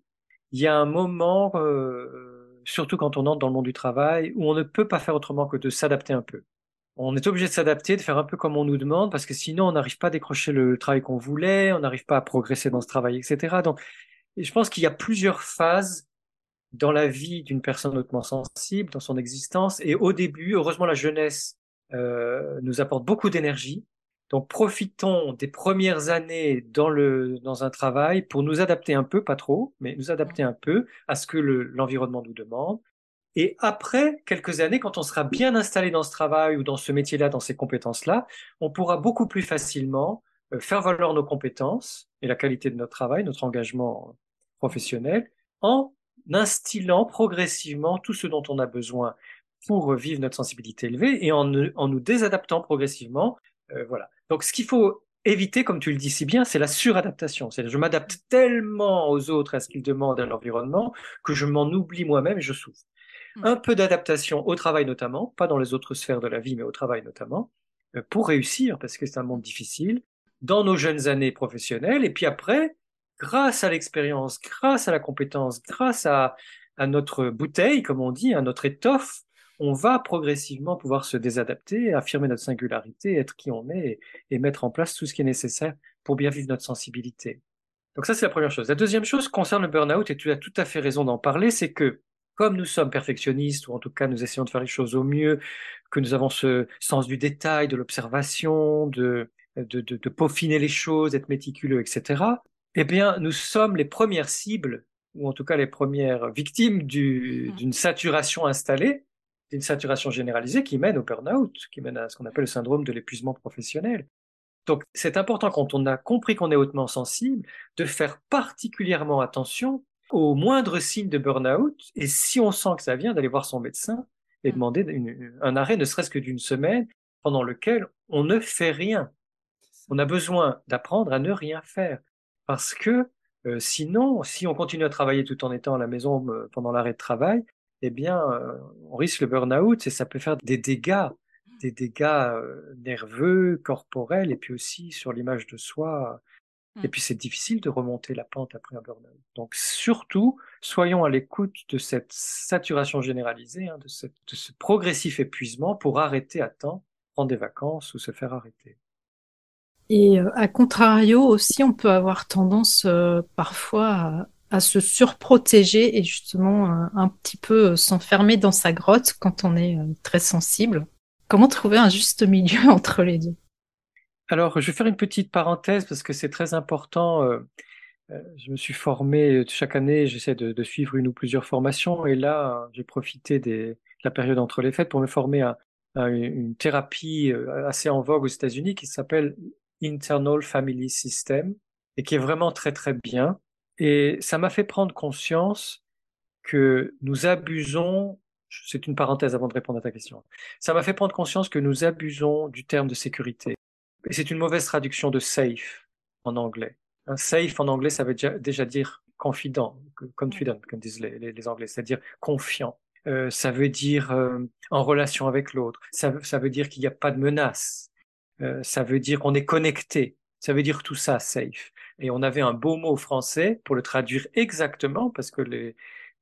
il y a un moment, euh, surtout quand on entre dans le monde du travail, où on ne peut pas faire autrement que de s'adapter un peu. On est obligé de s'adapter, de faire un peu comme on nous demande, parce que sinon on n'arrive pas à décrocher le travail qu'on voulait, on n'arrive pas à progresser dans ce travail, etc. Donc, je pense qu'il y a plusieurs phases dans la vie d'une personne hautement sensible, dans son existence. Et au début, heureusement, la jeunesse euh, nous apporte beaucoup d'énergie. Donc profitons des premières années dans le dans un travail pour nous adapter un peu, pas trop, mais nous adapter un peu à ce que l'environnement nous demande. Et après quelques années, quand on sera bien installé dans ce travail ou dans ce métier-là, dans ces compétences-là, on pourra beaucoup plus facilement euh, faire valoir nos compétences et la qualité de notre travail, notre engagement professionnel, en instillant progressivement tout ce dont on a besoin pour vivre notre sensibilité élevée et en, nous désadaptant progressivement. Euh, voilà. Donc, ce qu'il faut éviter, comme tu le dis si bien, c'est la suradaptation. C'est je m'adapte tellement aux autres à ce qu'ils demandent à l'environnement que je m'en oublie moi-même et je souffre. Hmm. Un peu d'adaptation au travail notamment, pas dans les autres sphères de la vie, mais au travail notamment, euh, pour réussir, parce que c'est un monde difficile, dans nos jeunes années professionnelles, et puis après, grâce à l'expérience, grâce à la compétence, grâce à, notre bouteille, comme on dit, à notre étoffe, on va progressivement pouvoir se désadapter, affirmer notre singularité, être qui on est et, mettre en place tout ce qui est nécessaire pour bien vivre notre sensibilité. Donc ça, c'est la première chose. La deuxième chose concerne le burn-out, et tu as tout à fait raison d'en parler, c'est que comme nous sommes perfectionnistes, ou en tout cas nous essayons de faire les choses au mieux, que nous avons ce sens du détail, de l'observation, de, de, de, de peaufiner les choses, d'être méticuleux, etc., eh bien, nous sommes les premières cibles, ou en tout cas les premières victimes mmh. d'une saturation installée, d'une saturation généralisée qui mène au burn-out, qui mène à ce qu'on appelle le syndrome de l'épuisement professionnel. Donc, c'est important quand on a compris qu'on est hautement sensible, de faire particulièrement attention aux moindres signes de burn-out, et si on sent que ça vient, d'aller voir son médecin et mmh. demander un arrêt, ne serait-ce que d'une semaine, pendant lequel on ne fait rien. On a besoin d'apprendre à ne rien faire. Parce que euh, sinon, si on continue à travailler tout en étant à la maison euh, pendant l'arrêt de travail, eh bien, euh, on risque le burn-out et ça peut faire des dégâts, des dégâts nerveux, corporels et puis aussi sur l'image de soi. Et mmh. puis c'est difficile de remonter la pente après un burn-out. Donc surtout, soyons à l'écoute de cette saturation généralisée, hein, de, de ce progressif épuisement pour arrêter à temps, prendre des vacances ou se faire arrêter. Et euh, à contrario aussi, on peut avoir tendance euh, parfois à, se surprotéger et justement euh, un petit peu s'enfermer dans sa grotte quand on est très sensible. Comment trouver un juste milieu [laughs] entre les deux? Alors, je vais faire une petite parenthèse parce que c'est très important. je me suis formé chaque année, j'essaie de, suivre une ou plusieurs formations et là, j'ai profité de la période entre les fêtes pour me former à une thérapie assez en vogue aux États-Unis qui s'appelle Internal Family System et qui est vraiment très très bien. Et ça m'a fait prendre conscience que nous abusons, c'est une parenthèse avant de répondre à ta question, ça m'a fait prendre conscience que nous abusons du terme de sécurité. Et c'est une mauvaise traduction de safe en anglais. Un safe en anglais, ça veut déjà, dire confident, confident, comme disent les, Anglais, c'est-à-dire confiant. Euh, ça veut dire euh, en relation avec l'autre. Ça, ça veut dire qu'il n'y a pas de menace. Euh, ça veut dire qu'on est connecté. Ça veut dire tout ça, safe. Et on avait un beau mot français pour le traduire exactement, parce que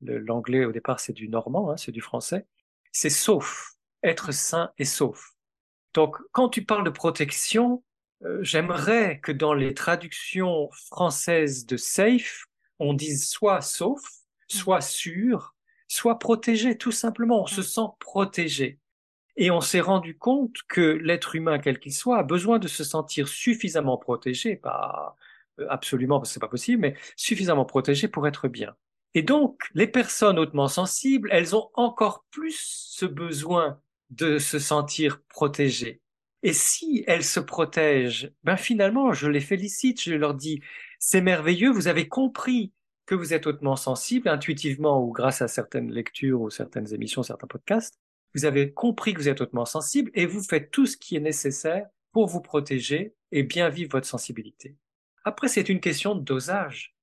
l'anglais au départ c'est du normand, hein, c'est du français. C'est sauf, être sain et sauf. Donc quand tu parles de protection, euh, j'aimerais que dans les traductions françaises de safe, on dise soit sauf, soit sûr, soit protégé, tout simplement. On se sent protégé. Et on s'est rendu compte que l'être humain, quel qu'il soit, a besoin de se sentir suffisamment protégé, pas euh, absolument parce que c'est pas possible, mais suffisamment protégé pour être bien. Et donc, les personnes hautement sensibles, elles ont encore plus ce besoin de se sentir protégées. Et si elles se protègent, ben finalement, je les félicite, je leur dis, c'est merveilleux, vous avez compris que vous êtes hautement sensible, intuitivement ou grâce à certaines lectures ou certaines émissions, certains podcasts, vous avez compris que vous êtes hautement sensible et vous faites tout ce qui est nécessaire pour vous protéger et bien vivre votre sensibilité. Après, c'est une question de dosage.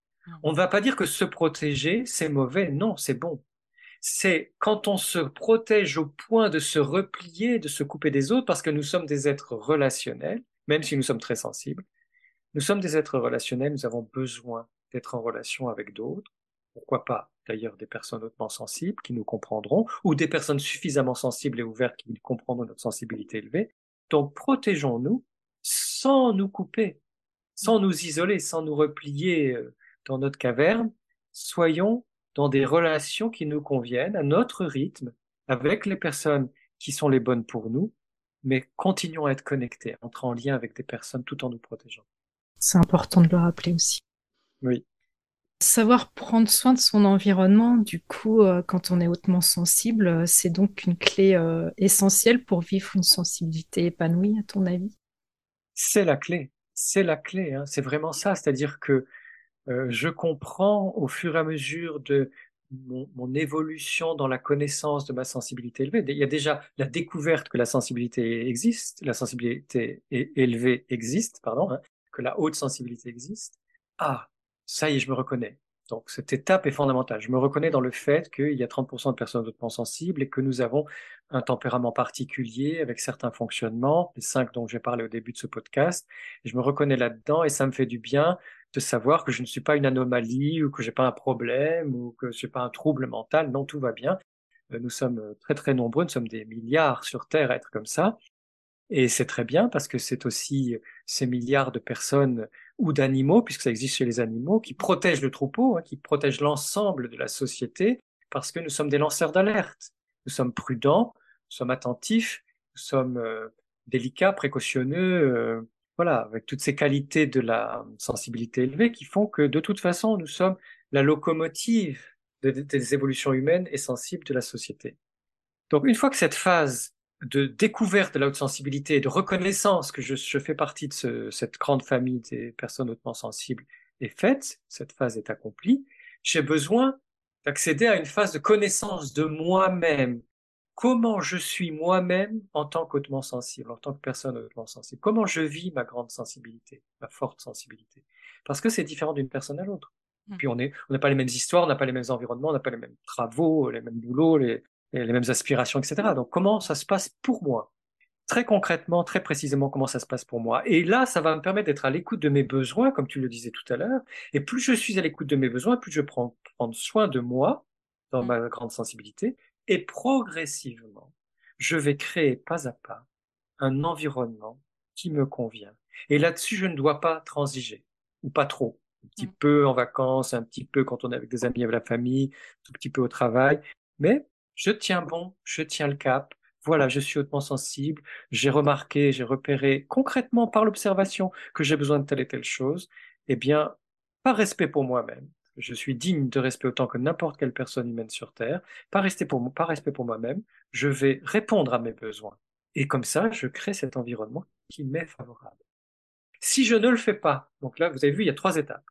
On ne va pas dire que se protéger, c'est mauvais. Non, c'est bon. C'est quand on se protège au point de se replier, de se couper des autres, parce que nous sommes des êtres relationnels, même si nous sommes très sensibles. Nous sommes des êtres relationnels, nous avons besoin d'être en relation avec d'autres. Pourquoi pas d'ailleurs des personnes hautement sensibles qui nous comprendront, ou des personnes suffisamment sensibles et ouvertes qui comprendront notre sensibilité élevée. Donc protégeons-nous sans nous couper, sans nous isoler, sans nous replier euh, dans notre caverne. Soyons dans des relations qui nous conviennent, à notre rythme, avec les personnes qui sont les bonnes pour nous, mais continuons à être connectés, entrer en lien avec des personnes tout en nous protégeant. C'est important de le rappeler aussi. Oui. Savoir prendre soin de son environnement, du coup, euh, quand on est hautement sensible, euh, c'est donc une clé euh, essentielle pour vivre une sensibilité épanouie, à ton avis? C'est la clé, c'est la clé, hein. c'est vraiment ça, c'est-à-dire que je comprends au fur et à mesure de mon, mon, évolution dans la connaissance de ma sensibilité élevée. Il y a déjà la découverte que la sensibilité existe, la sensibilité élevée existe, pardon, hein, que la haute sensibilité existe. Ah, ça y est, je me reconnais. Donc cette étape est fondamentale. Je me reconnais dans le fait qu'il y a 30% de personnes hautement sensibles et que nous avons un tempérament particulier avec certains fonctionnements, les cinq dont j'ai parlé au début de ce podcast. Je me reconnais là-dedans et ça me fait du bien de savoir que je ne suis pas une anomalie ou que j'ai pas un problème ou que je n'ai pas un trouble mental. Non, tout va bien. Euh, nous sommes très très nombreux, nous sommes des milliards sur Terre à être comme ça. Et c'est très bien parce que c'est aussi ces milliards de personnes ou d'animaux, puisque ça existe chez les animaux, qui protègent le troupeau, hein, qui protègent l'ensemble de la société, parce que nous sommes des lanceurs d'alerte. Nous sommes prudents, nous sommes attentifs, nous sommes euh, délicats, précautionneux, euh, voilà, avec toutes ces qualités de la sensibilité élevée qui font que de toute façon, nous sommes la locomotive des évolutions humaines et sensibles de la société. Donc une fois que cette phase de découverte de la haute sensibilité et de reconnaissance que je, fais partie de cette grande famille des personnes hautement sensibles est faite, cette phase est accomplie, j'ai besoin d'accéder à une phase de connaissance de moi-même. Comment je suis moi-même en tant qu'hautement sensible, en tant que personne hautement sensible? Comment je vis ma grande sensibilité, ma forte sensibilité? Parce que c'est différent d'une personne à l'autre. Mmh. Puis on est, on n'a pas les mêmes histoires, on n'a pas les mêmes environnements, on n'a pas les mêmes travaux, les mêmes boulots, les, les mêmes aspirations, etc. Donc comment ça se passe pour moi? Très concrètement, très précisément, comment ça se passe pour moi? Et là, ça va me permettre d'être à l'écoute de mes besoins, comme tu le disais tout à l'heure. Et plus je suis à l'écoute de mes besoins, plus je prends soin de moi dans mm. ma grande sensibilité. Et progressivement, je vais créer pas à pas un environnement qui me convient. Et là-dessus, je ne dois pas transiger, ou pas trop. Un petit mm. peu en vacances, un petit peu quand on est avec des amis, avec la famille, un petit peu au travail. Mais je tiens bon, je tiens le cap. Voilà, je suis hautement sensible. J'ai remarqué, j'ai repéré concrètement par l'observation que j'ai besoin de telle et telle chose. Eh bien, par respect pour moi-même, je suis digne de respect autant que n'importe quelle personne humaine sur Terre. Par respect pour, par respect pour moi-même, je vais répondre à mes besoins. Et comme ça, je crée cet environnement qui m'est favorable. Si je ne le fais pas, donc là, vous avez vu, il y a trois étapes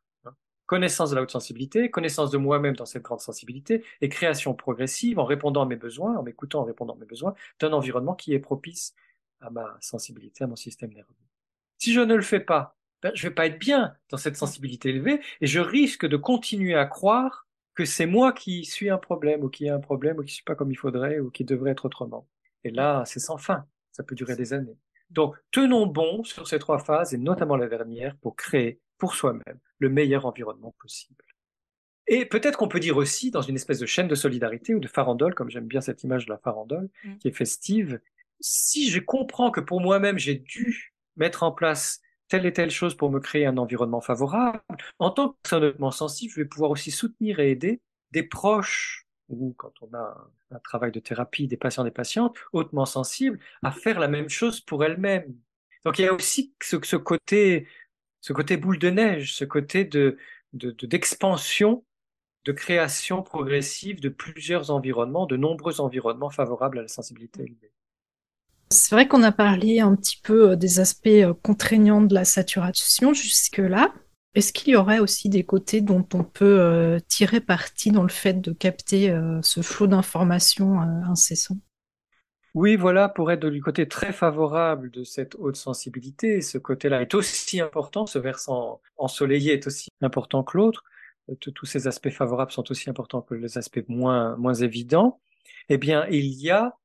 connaissance de la haute sensibilité, connaissance de moi-même dans cette grande sensibilité et création progressive en répondant à mes besoins, en m'écoutant, en répondant à mes besoins, d'un environnement qui est propice à ma sensibilité, à mon système nerveux. Si je ne le fais pas, ben, je vais pas être bien dans cette sensibilité élevée et je risque de continuer à croire que c'est moi qui suis un problème ou qui ai un problème ou qui suis pas comme il faudrait ou qui devrait être autrement. Et là, c'est sans fin. Ça peut durer des années. Donc, tenons bon sur ces trois phases et notamment la dernière pour créer pour soi-même le meilleur environnement possible. Et peut-être qu'on peut dire aussi, dans une espèce de chaîne de solidarité ou de farandole, comme j'aime bien cette image de la farandole, mm. qui est festive, si je comprends que pour moi-même, j'ai dû mettre en place telle et telle chose pour me créer un environnement favorable. En tant que personne sensible, je vais pouvoir aussi soutenir et aider des proches ou quand on a un, travail de thérapie, des patients, des patientes hautement sensibles, à faire la même chose pour elles-mêmes. Donc il y a aussi ce, ce, côté, ce côté boule de neige, ce côté de d'expansion, de, de création progressive de plusieurs environnements, de nombreux environnements favorables à la sensibilité élevée. C'est vrai qu'on a parlé un petit peu euh, des aspects euh, contraignants de la saturation jusque-là. Est-ce qu'il y aurait aussi des côtés dont on peut euh, tirer parti dans le fait de capter ce flot d'informations incessant? Oui, voilà, pour être du côté très favorable de cette haute sensibilité, ce côté-là est aussi important, ce versant ensoleillé est aussi important que l'autre, tous ces aspects favorables sont aussi importants que les aspects moins, moins évidents, eh bien, il y a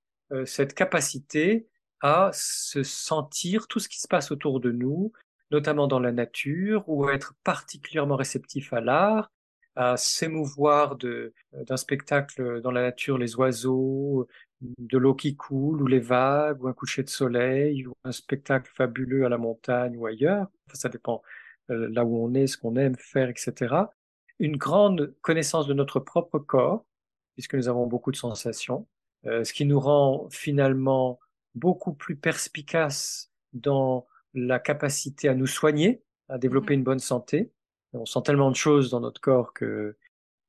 cette capacité à se sentir tout ce qui se passe autour de nous, notamment dans la nature, ou à être particulièrement réceptif à l'art, à s'émouvoir d'un spectacle dans la nature, les oiseaux, de l'eau qui coule, ou les vagues, ou un coucher de soleil, ou un spectacle fabuleux à la montagne ou ailleurs. ça dépend euh, là où on est, ce qu'on aime faire, etc. Une grande connaissance de notre propre corps, puisque nous avons beaucoup de sensations, euh, ce qui nous rend finalement beaucoup plus perspicace dans la capacité à nous soigner, à développer mhm. une bonne santé. On sent tellement de choses dans notre corps que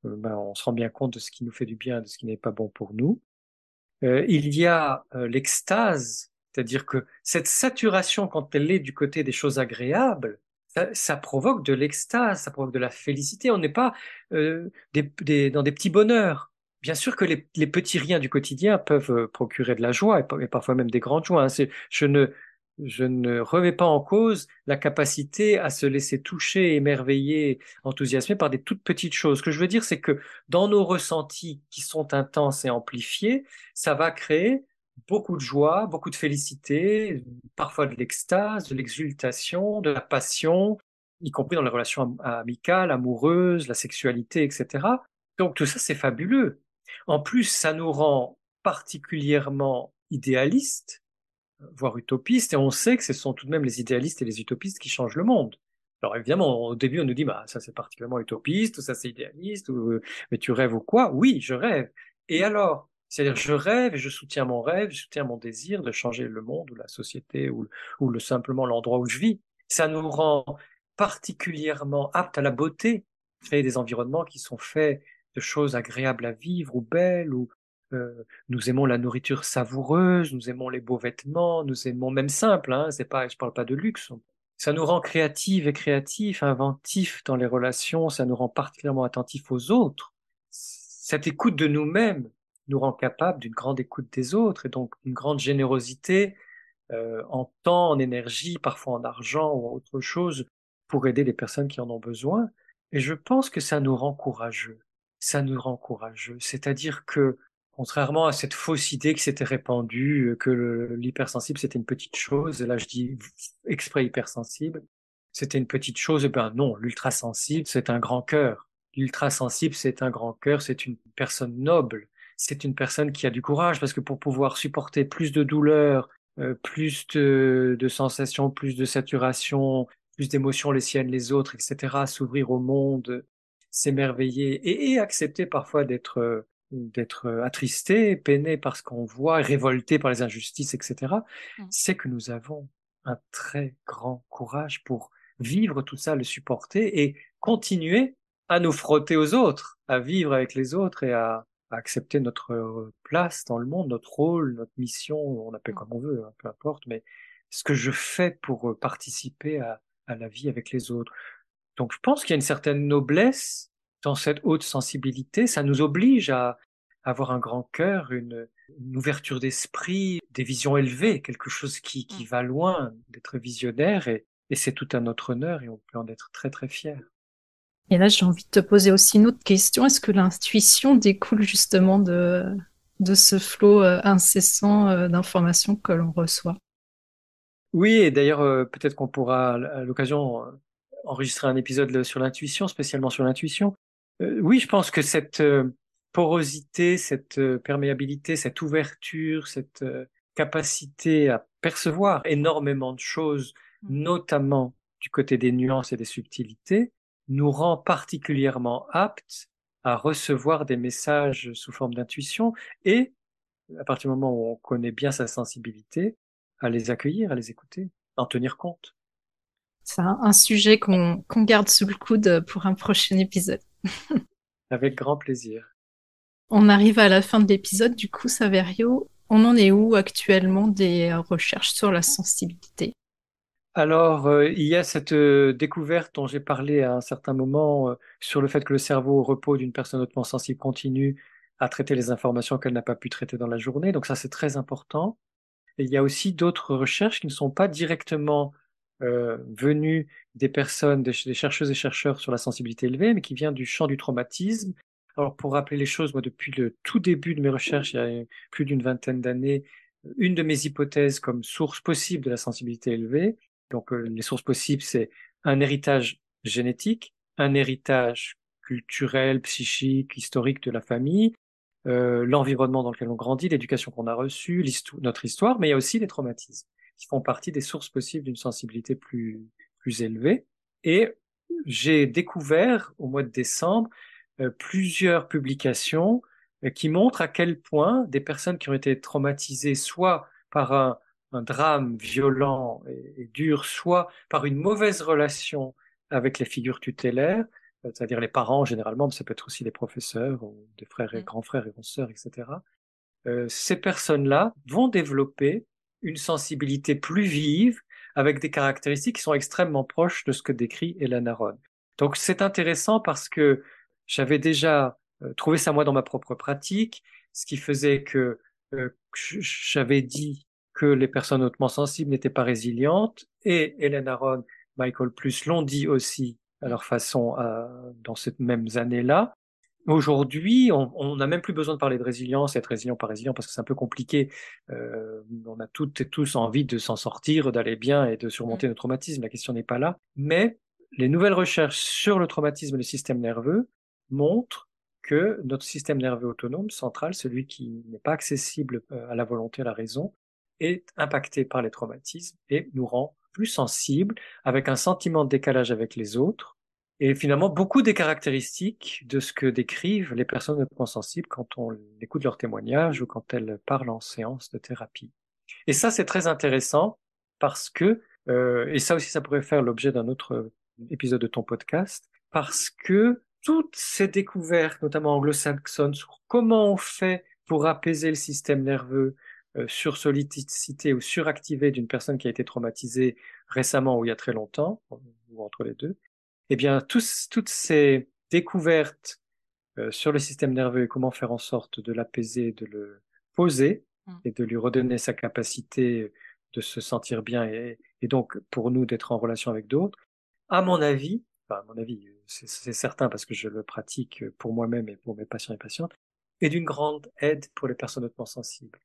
euh, ben, on se rend bien compte de ce qui nous fait du bien et de ce qui n'est pas bon pour nous. Euh, il y a euh, l'extase, c'est-à-dire que cette saturation, quand elle est du côté des choses agréables, ça, provoque de l'extase, ça provoque de la félicité. On n'est pas dans des petits bonheurs. Bien sûr que les, petits riens du quotidien peuvent euh, procurer de la joie et, parfois même des grandes joies. Hein. Je ne, je ne remets pas en cause la capacité à se laisser toucher, émerveiller, enthousiasmer par des toutes petites choses. Ce que je veux dire, c'est que dans nos ressentis qui sont intenses et amplifiés, ça va créer beaucoup de joie, beaucoup de félicité, parfois de l'extase, de l'exultation, de la passion, y compris dans les relations amicales, amoureuses, la sexualité, etc. Donc tout ça, c'est fabuleux. En plus, ça nous rend particulièrement idéalistes, voire utopistes, et on sait que ce sont tout de même les idéalistes et les utopistes qui changent le monde. Alors évidemment, au début, on nous dit, bah, ça c'est particulièrement utopiste, ça c'est idéaliste, ou, mais tu rêves ou quoi? Oui, je rêve. Et alors? C'est-à-dire, je rêve et je soutiens mon rêve, je soutiens mon désir de changer le monde ou la société ou, ou le, simplement l'endroit où je vis. Ça nous rend particulièrement aptes à la beauté, créer des environnements qui sont faits de choses agréables à vivre ou belles, ou euh, nous aimons la nourriture savoureuse, nous aimons les beaux vêtements, nous aimons même simple, hein, c'est pas, je parle pas de luxe. Ça nous rend créatifs et créatifs, inventifs dans les relations, ça nous rend particulièrement attentifs aux autres. Cette écoute de nous-mêmes nous rend capables d'une grande écoute des autres et donc une grande générosité euh, en temps, en énergie, parfois en argent ou autre chose pour aider les personnes qui en ont besoin. Et je pense que ça nous rend courageux ça nous rend courageux. C'est-à-dire que, contrairement à cette fausse idée qui s'était répandue, euh, que l'hypersensible c'était une petite chose, là je dis exprès hypersensible, c'était une petite chose, ben non, l'ultrasensible c'est un grand cœur. L'ultrasensible c'est un grand cœur, c'est une personne noble, c'est une personne qui a du courage, parce que pour pouvoir supporter plus de douleur, euh, plus de, de sensations, plus de saturation, plus d'émotions les siennes, les autres, etc., s'ouvrir au monde, s'émerveiller et, accepter parfois d'être euh, d'être euh, attristé, peiné par ce qu'on voit, révolté par les injustices, etc., mmh. c'est que nous avons un très grand courage pour vivre tout ça, le supporter et continuer à nous frotter aux autres, à vivre avec les autres et à, accepter notre euh, place dans le monde, notre rôle, notre mission, on appelle mmh. comme on veut, hein, peu importe, mais ce que je fais pour participer à, à la vie avec les autres. Donc je pense qu'il y a une certaine noblesse dans cette haute sensibilité. Ça nous oblige à avoir un grand cœur, une, ouverture d'esprit, des visions élevées, quelque chose qui, qui mmh. va loin d'être visionnaire. Et, et c'est tout à notre honneur et on peut en être très très fier. Et là, j'ai envie de te poser aussi une autre question. Est-ce que l'intuition découle justement de, de ce flot euh, incessant euh, d'informations que l'on reçoit? Oui, et d'ailleurs, euh, peut-être qu'on pourra à l'occasion enregistrer un épisode sur l'intuition, spécialement sur l'intuition. Euh, oui, je pense que cette euh, porosité, cette euh, perméabilité, cette ouverture, cette capacité à percevoir énormément de choses, mmh. notamment du côté des nuances et des subtilités, nous rend particulièrement aptes à recevoir des messages sous forme d'intuition et, à partir du moment où on connaît bien sa sensibilité, à les accueillir, à les écouter, en tenir compte. C'est un, sujet qu'on garde sous le coude pour un prochain épisode. [laughs] Avec grand plaisir. On arrive à la fin de l'épisode, du coup, Saverio, on en est où actuellement des recherches sur la sensibilité? Alors, euh, il y a cette euh, découverte dont j'ai parlé à un certain moment euh, sur le fait que le cerveau au repos d'une personne hautement sensible continue à traiter les informations qu'elle n'a pas pu traiter dans la journée. Donc ça, c'est très important. Et il y a aussi d'autres recherches qui ne sont pas directement venues des personnes, des, chercheuses et chercheurs sur la sensibilité élevée, mais qui viennent du champ du traumatisme. Alors, pour rappeler les choses, moi, depuis le tout début de mes recherches, il y a plus d'une vingtaine d'années, une de mes hypothèses comme source possible de la sensibilité élevée, donc euh, les sources possibles, c'est un héritage génétique, un héritage culturel, psychique, historique de la famille, euh, l'environnement dans lequel on grandit, l'éducation qu'on a reçue, notre histoire, mais il y a aussi les traumatismes qui font partie des sources possibles d'une sensibilité plus, plus élevée. Et j'ai découvert au mois de décembre euh, plusieurs publications qui montrent à quel point des personnes qui ont été traumatisées soit par un, un drame violent et, dur, soit par une mauvaise relation avec les figures tutélaires, euh, c'est-à-dire les parents généralement, mais ça peut être aussi les professeurs ou des frères et mm. grands frères et grands sœurs, etc. Euh, ces personnes-là vont développer une sensibilité plus vive avec des caractéristiques qui sont extrêmement proches de ce que décrit Hélène Aron. Donc c'est intéressant parce que j'avais déjà euh, trouvé ça moi dans ma propre pratique, ce qui faisait que j'avais dit que les personnes hautement sensibles n'étaient pas résilientes, et Hélène Aron, Michael Plus l'ont dit aussi à leur façon euh, dans ces mêmes années-là. Aujourd'hui, on n'a même plus besoin de parler de résilience, être résilient par résilient, parce que c'est un peu compliqué. Euh, on a toutes et tous envie de s'en sortir, d'aller bien et de surmonter mm. nos traumatismes. La question n'est pas là. Mais les nouvelles recherches sur le traumatisme et le système nerveux montrent que notre système nerveux autonome central, celui qui n'est pas accessible euh, à la volonté, à la raison, est impacté par les traumatismes et nous rend plus sensibles, avec un sentiment de décalage avec les autres, et finalement beaucoup des caractéristiques de ce que décrivent les personnes sensibles quand on écoute leurs témoignages ou quand elles parlent en séance de thérapie. Et ça, c'est très intéressant parce que, euh, et ça aussi, ça pourrait faire l'objet d'un autre épisode de ton podcast, parce que toutes ces découvertes, notamment anglo-saxonnes, sur comment on fait pour apaiser le système nerveux, euh, sursollicité ou suractivé d'une personne qui a été traumatisée récemment ou il y a très longtemps, ou entre les deux, eh bien, tous, toutes ces découvertes euh, sur le système nerveux et comment faire en sorte de l'apaiser, de le poser mmh. et de lui redonner sa capacité de se sentir bien et, et donc pour nous d'être en relation avec d'autres, à mon avis, enfin, à mon avis, c'est certain parce que je le pratique pour moi-même et pour mes patients et patientes, est d'une grande aide pour les personnes hautement sensibles.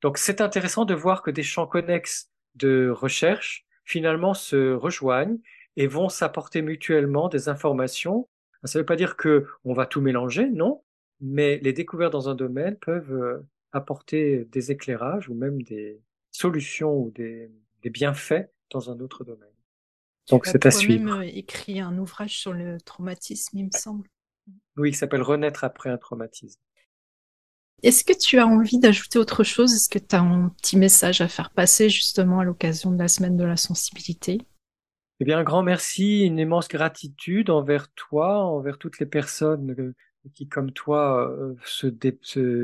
Donc c'est intéressant de voir que des champs connexes de recherche finalement se rejoignent et vont s'apporter mutuellement des informations. Ça ne veut pas dire que on va tout mélanger, non, mais les découvertes dans un domaine peuvent euh, apporter des éclairages ou même des solutions ou des, bienfaits dans un autre domaine. Donc c'est à suivre. même écrit un ouvrage sur le traumatisme, il me semble. Oui, qui s'appelle Renaître après un traumatisme. Est-ce que tu as envie d'ajouter autre chose? Est-ce que tu as un petit message à faire passer justement à l'occasion de la semaine de la sensibilité? Eh bien, un grand merci, une immense gratitude envers toi, envers toutes les personnes euh, qui, comme toi, euh, se,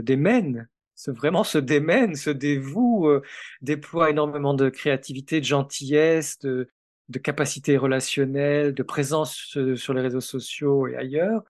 démènent, se, vraiment se démènent, se dévouent, euh, déploient énormément de créativité, de gentillesse, de, de capacité relationnelle, de présence sur les réseaux sociaux et ailleurs.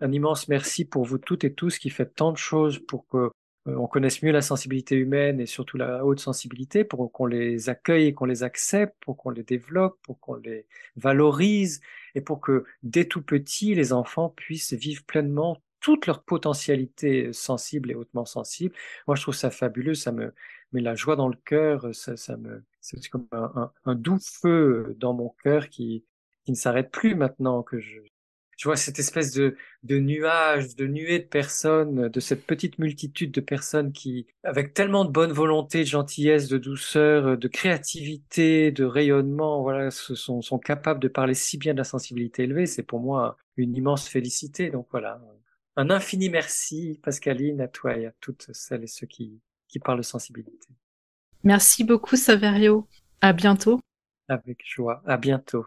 Un immense merci pour vous toutes et tous qui faites tant de choses pour que on connaisse mieux la sensibilité humaine et surtout la haute sensibilité, pour qu'on les accueille et qu'on les accepte, pour qu'on les développe, pour qu'on les valorise et pour que dès tout petit, les enfants puissent vivre pleinement toute leur potentialité sensible et hautement sensible. Moi, je trouve ça fabuleux, ça me met la joie dans le cœur, ça, ça me, c'est comme un, un, doux feu dans mon cœur qui, qui ne s'arrête plus maintenant que je, tu vois, cette espèce de, de nuage, de nuée de personnes, de cette petite multitude de personnes qui, avec tellement de bonne volonté, de gentillesse, de douceur, de créativité, de rayonnement, voilà, sont, sont capables de parler si bien de la sensibilité élevée, c'est pour moi une immense félicité. Donc voilà, un infini merci, Pascaline, à toi et à toutes celles et ceux qui, qui parlent de sensibilité. Merci beaucoup, Saverio. À bientôt. Avec joie. À bientôt.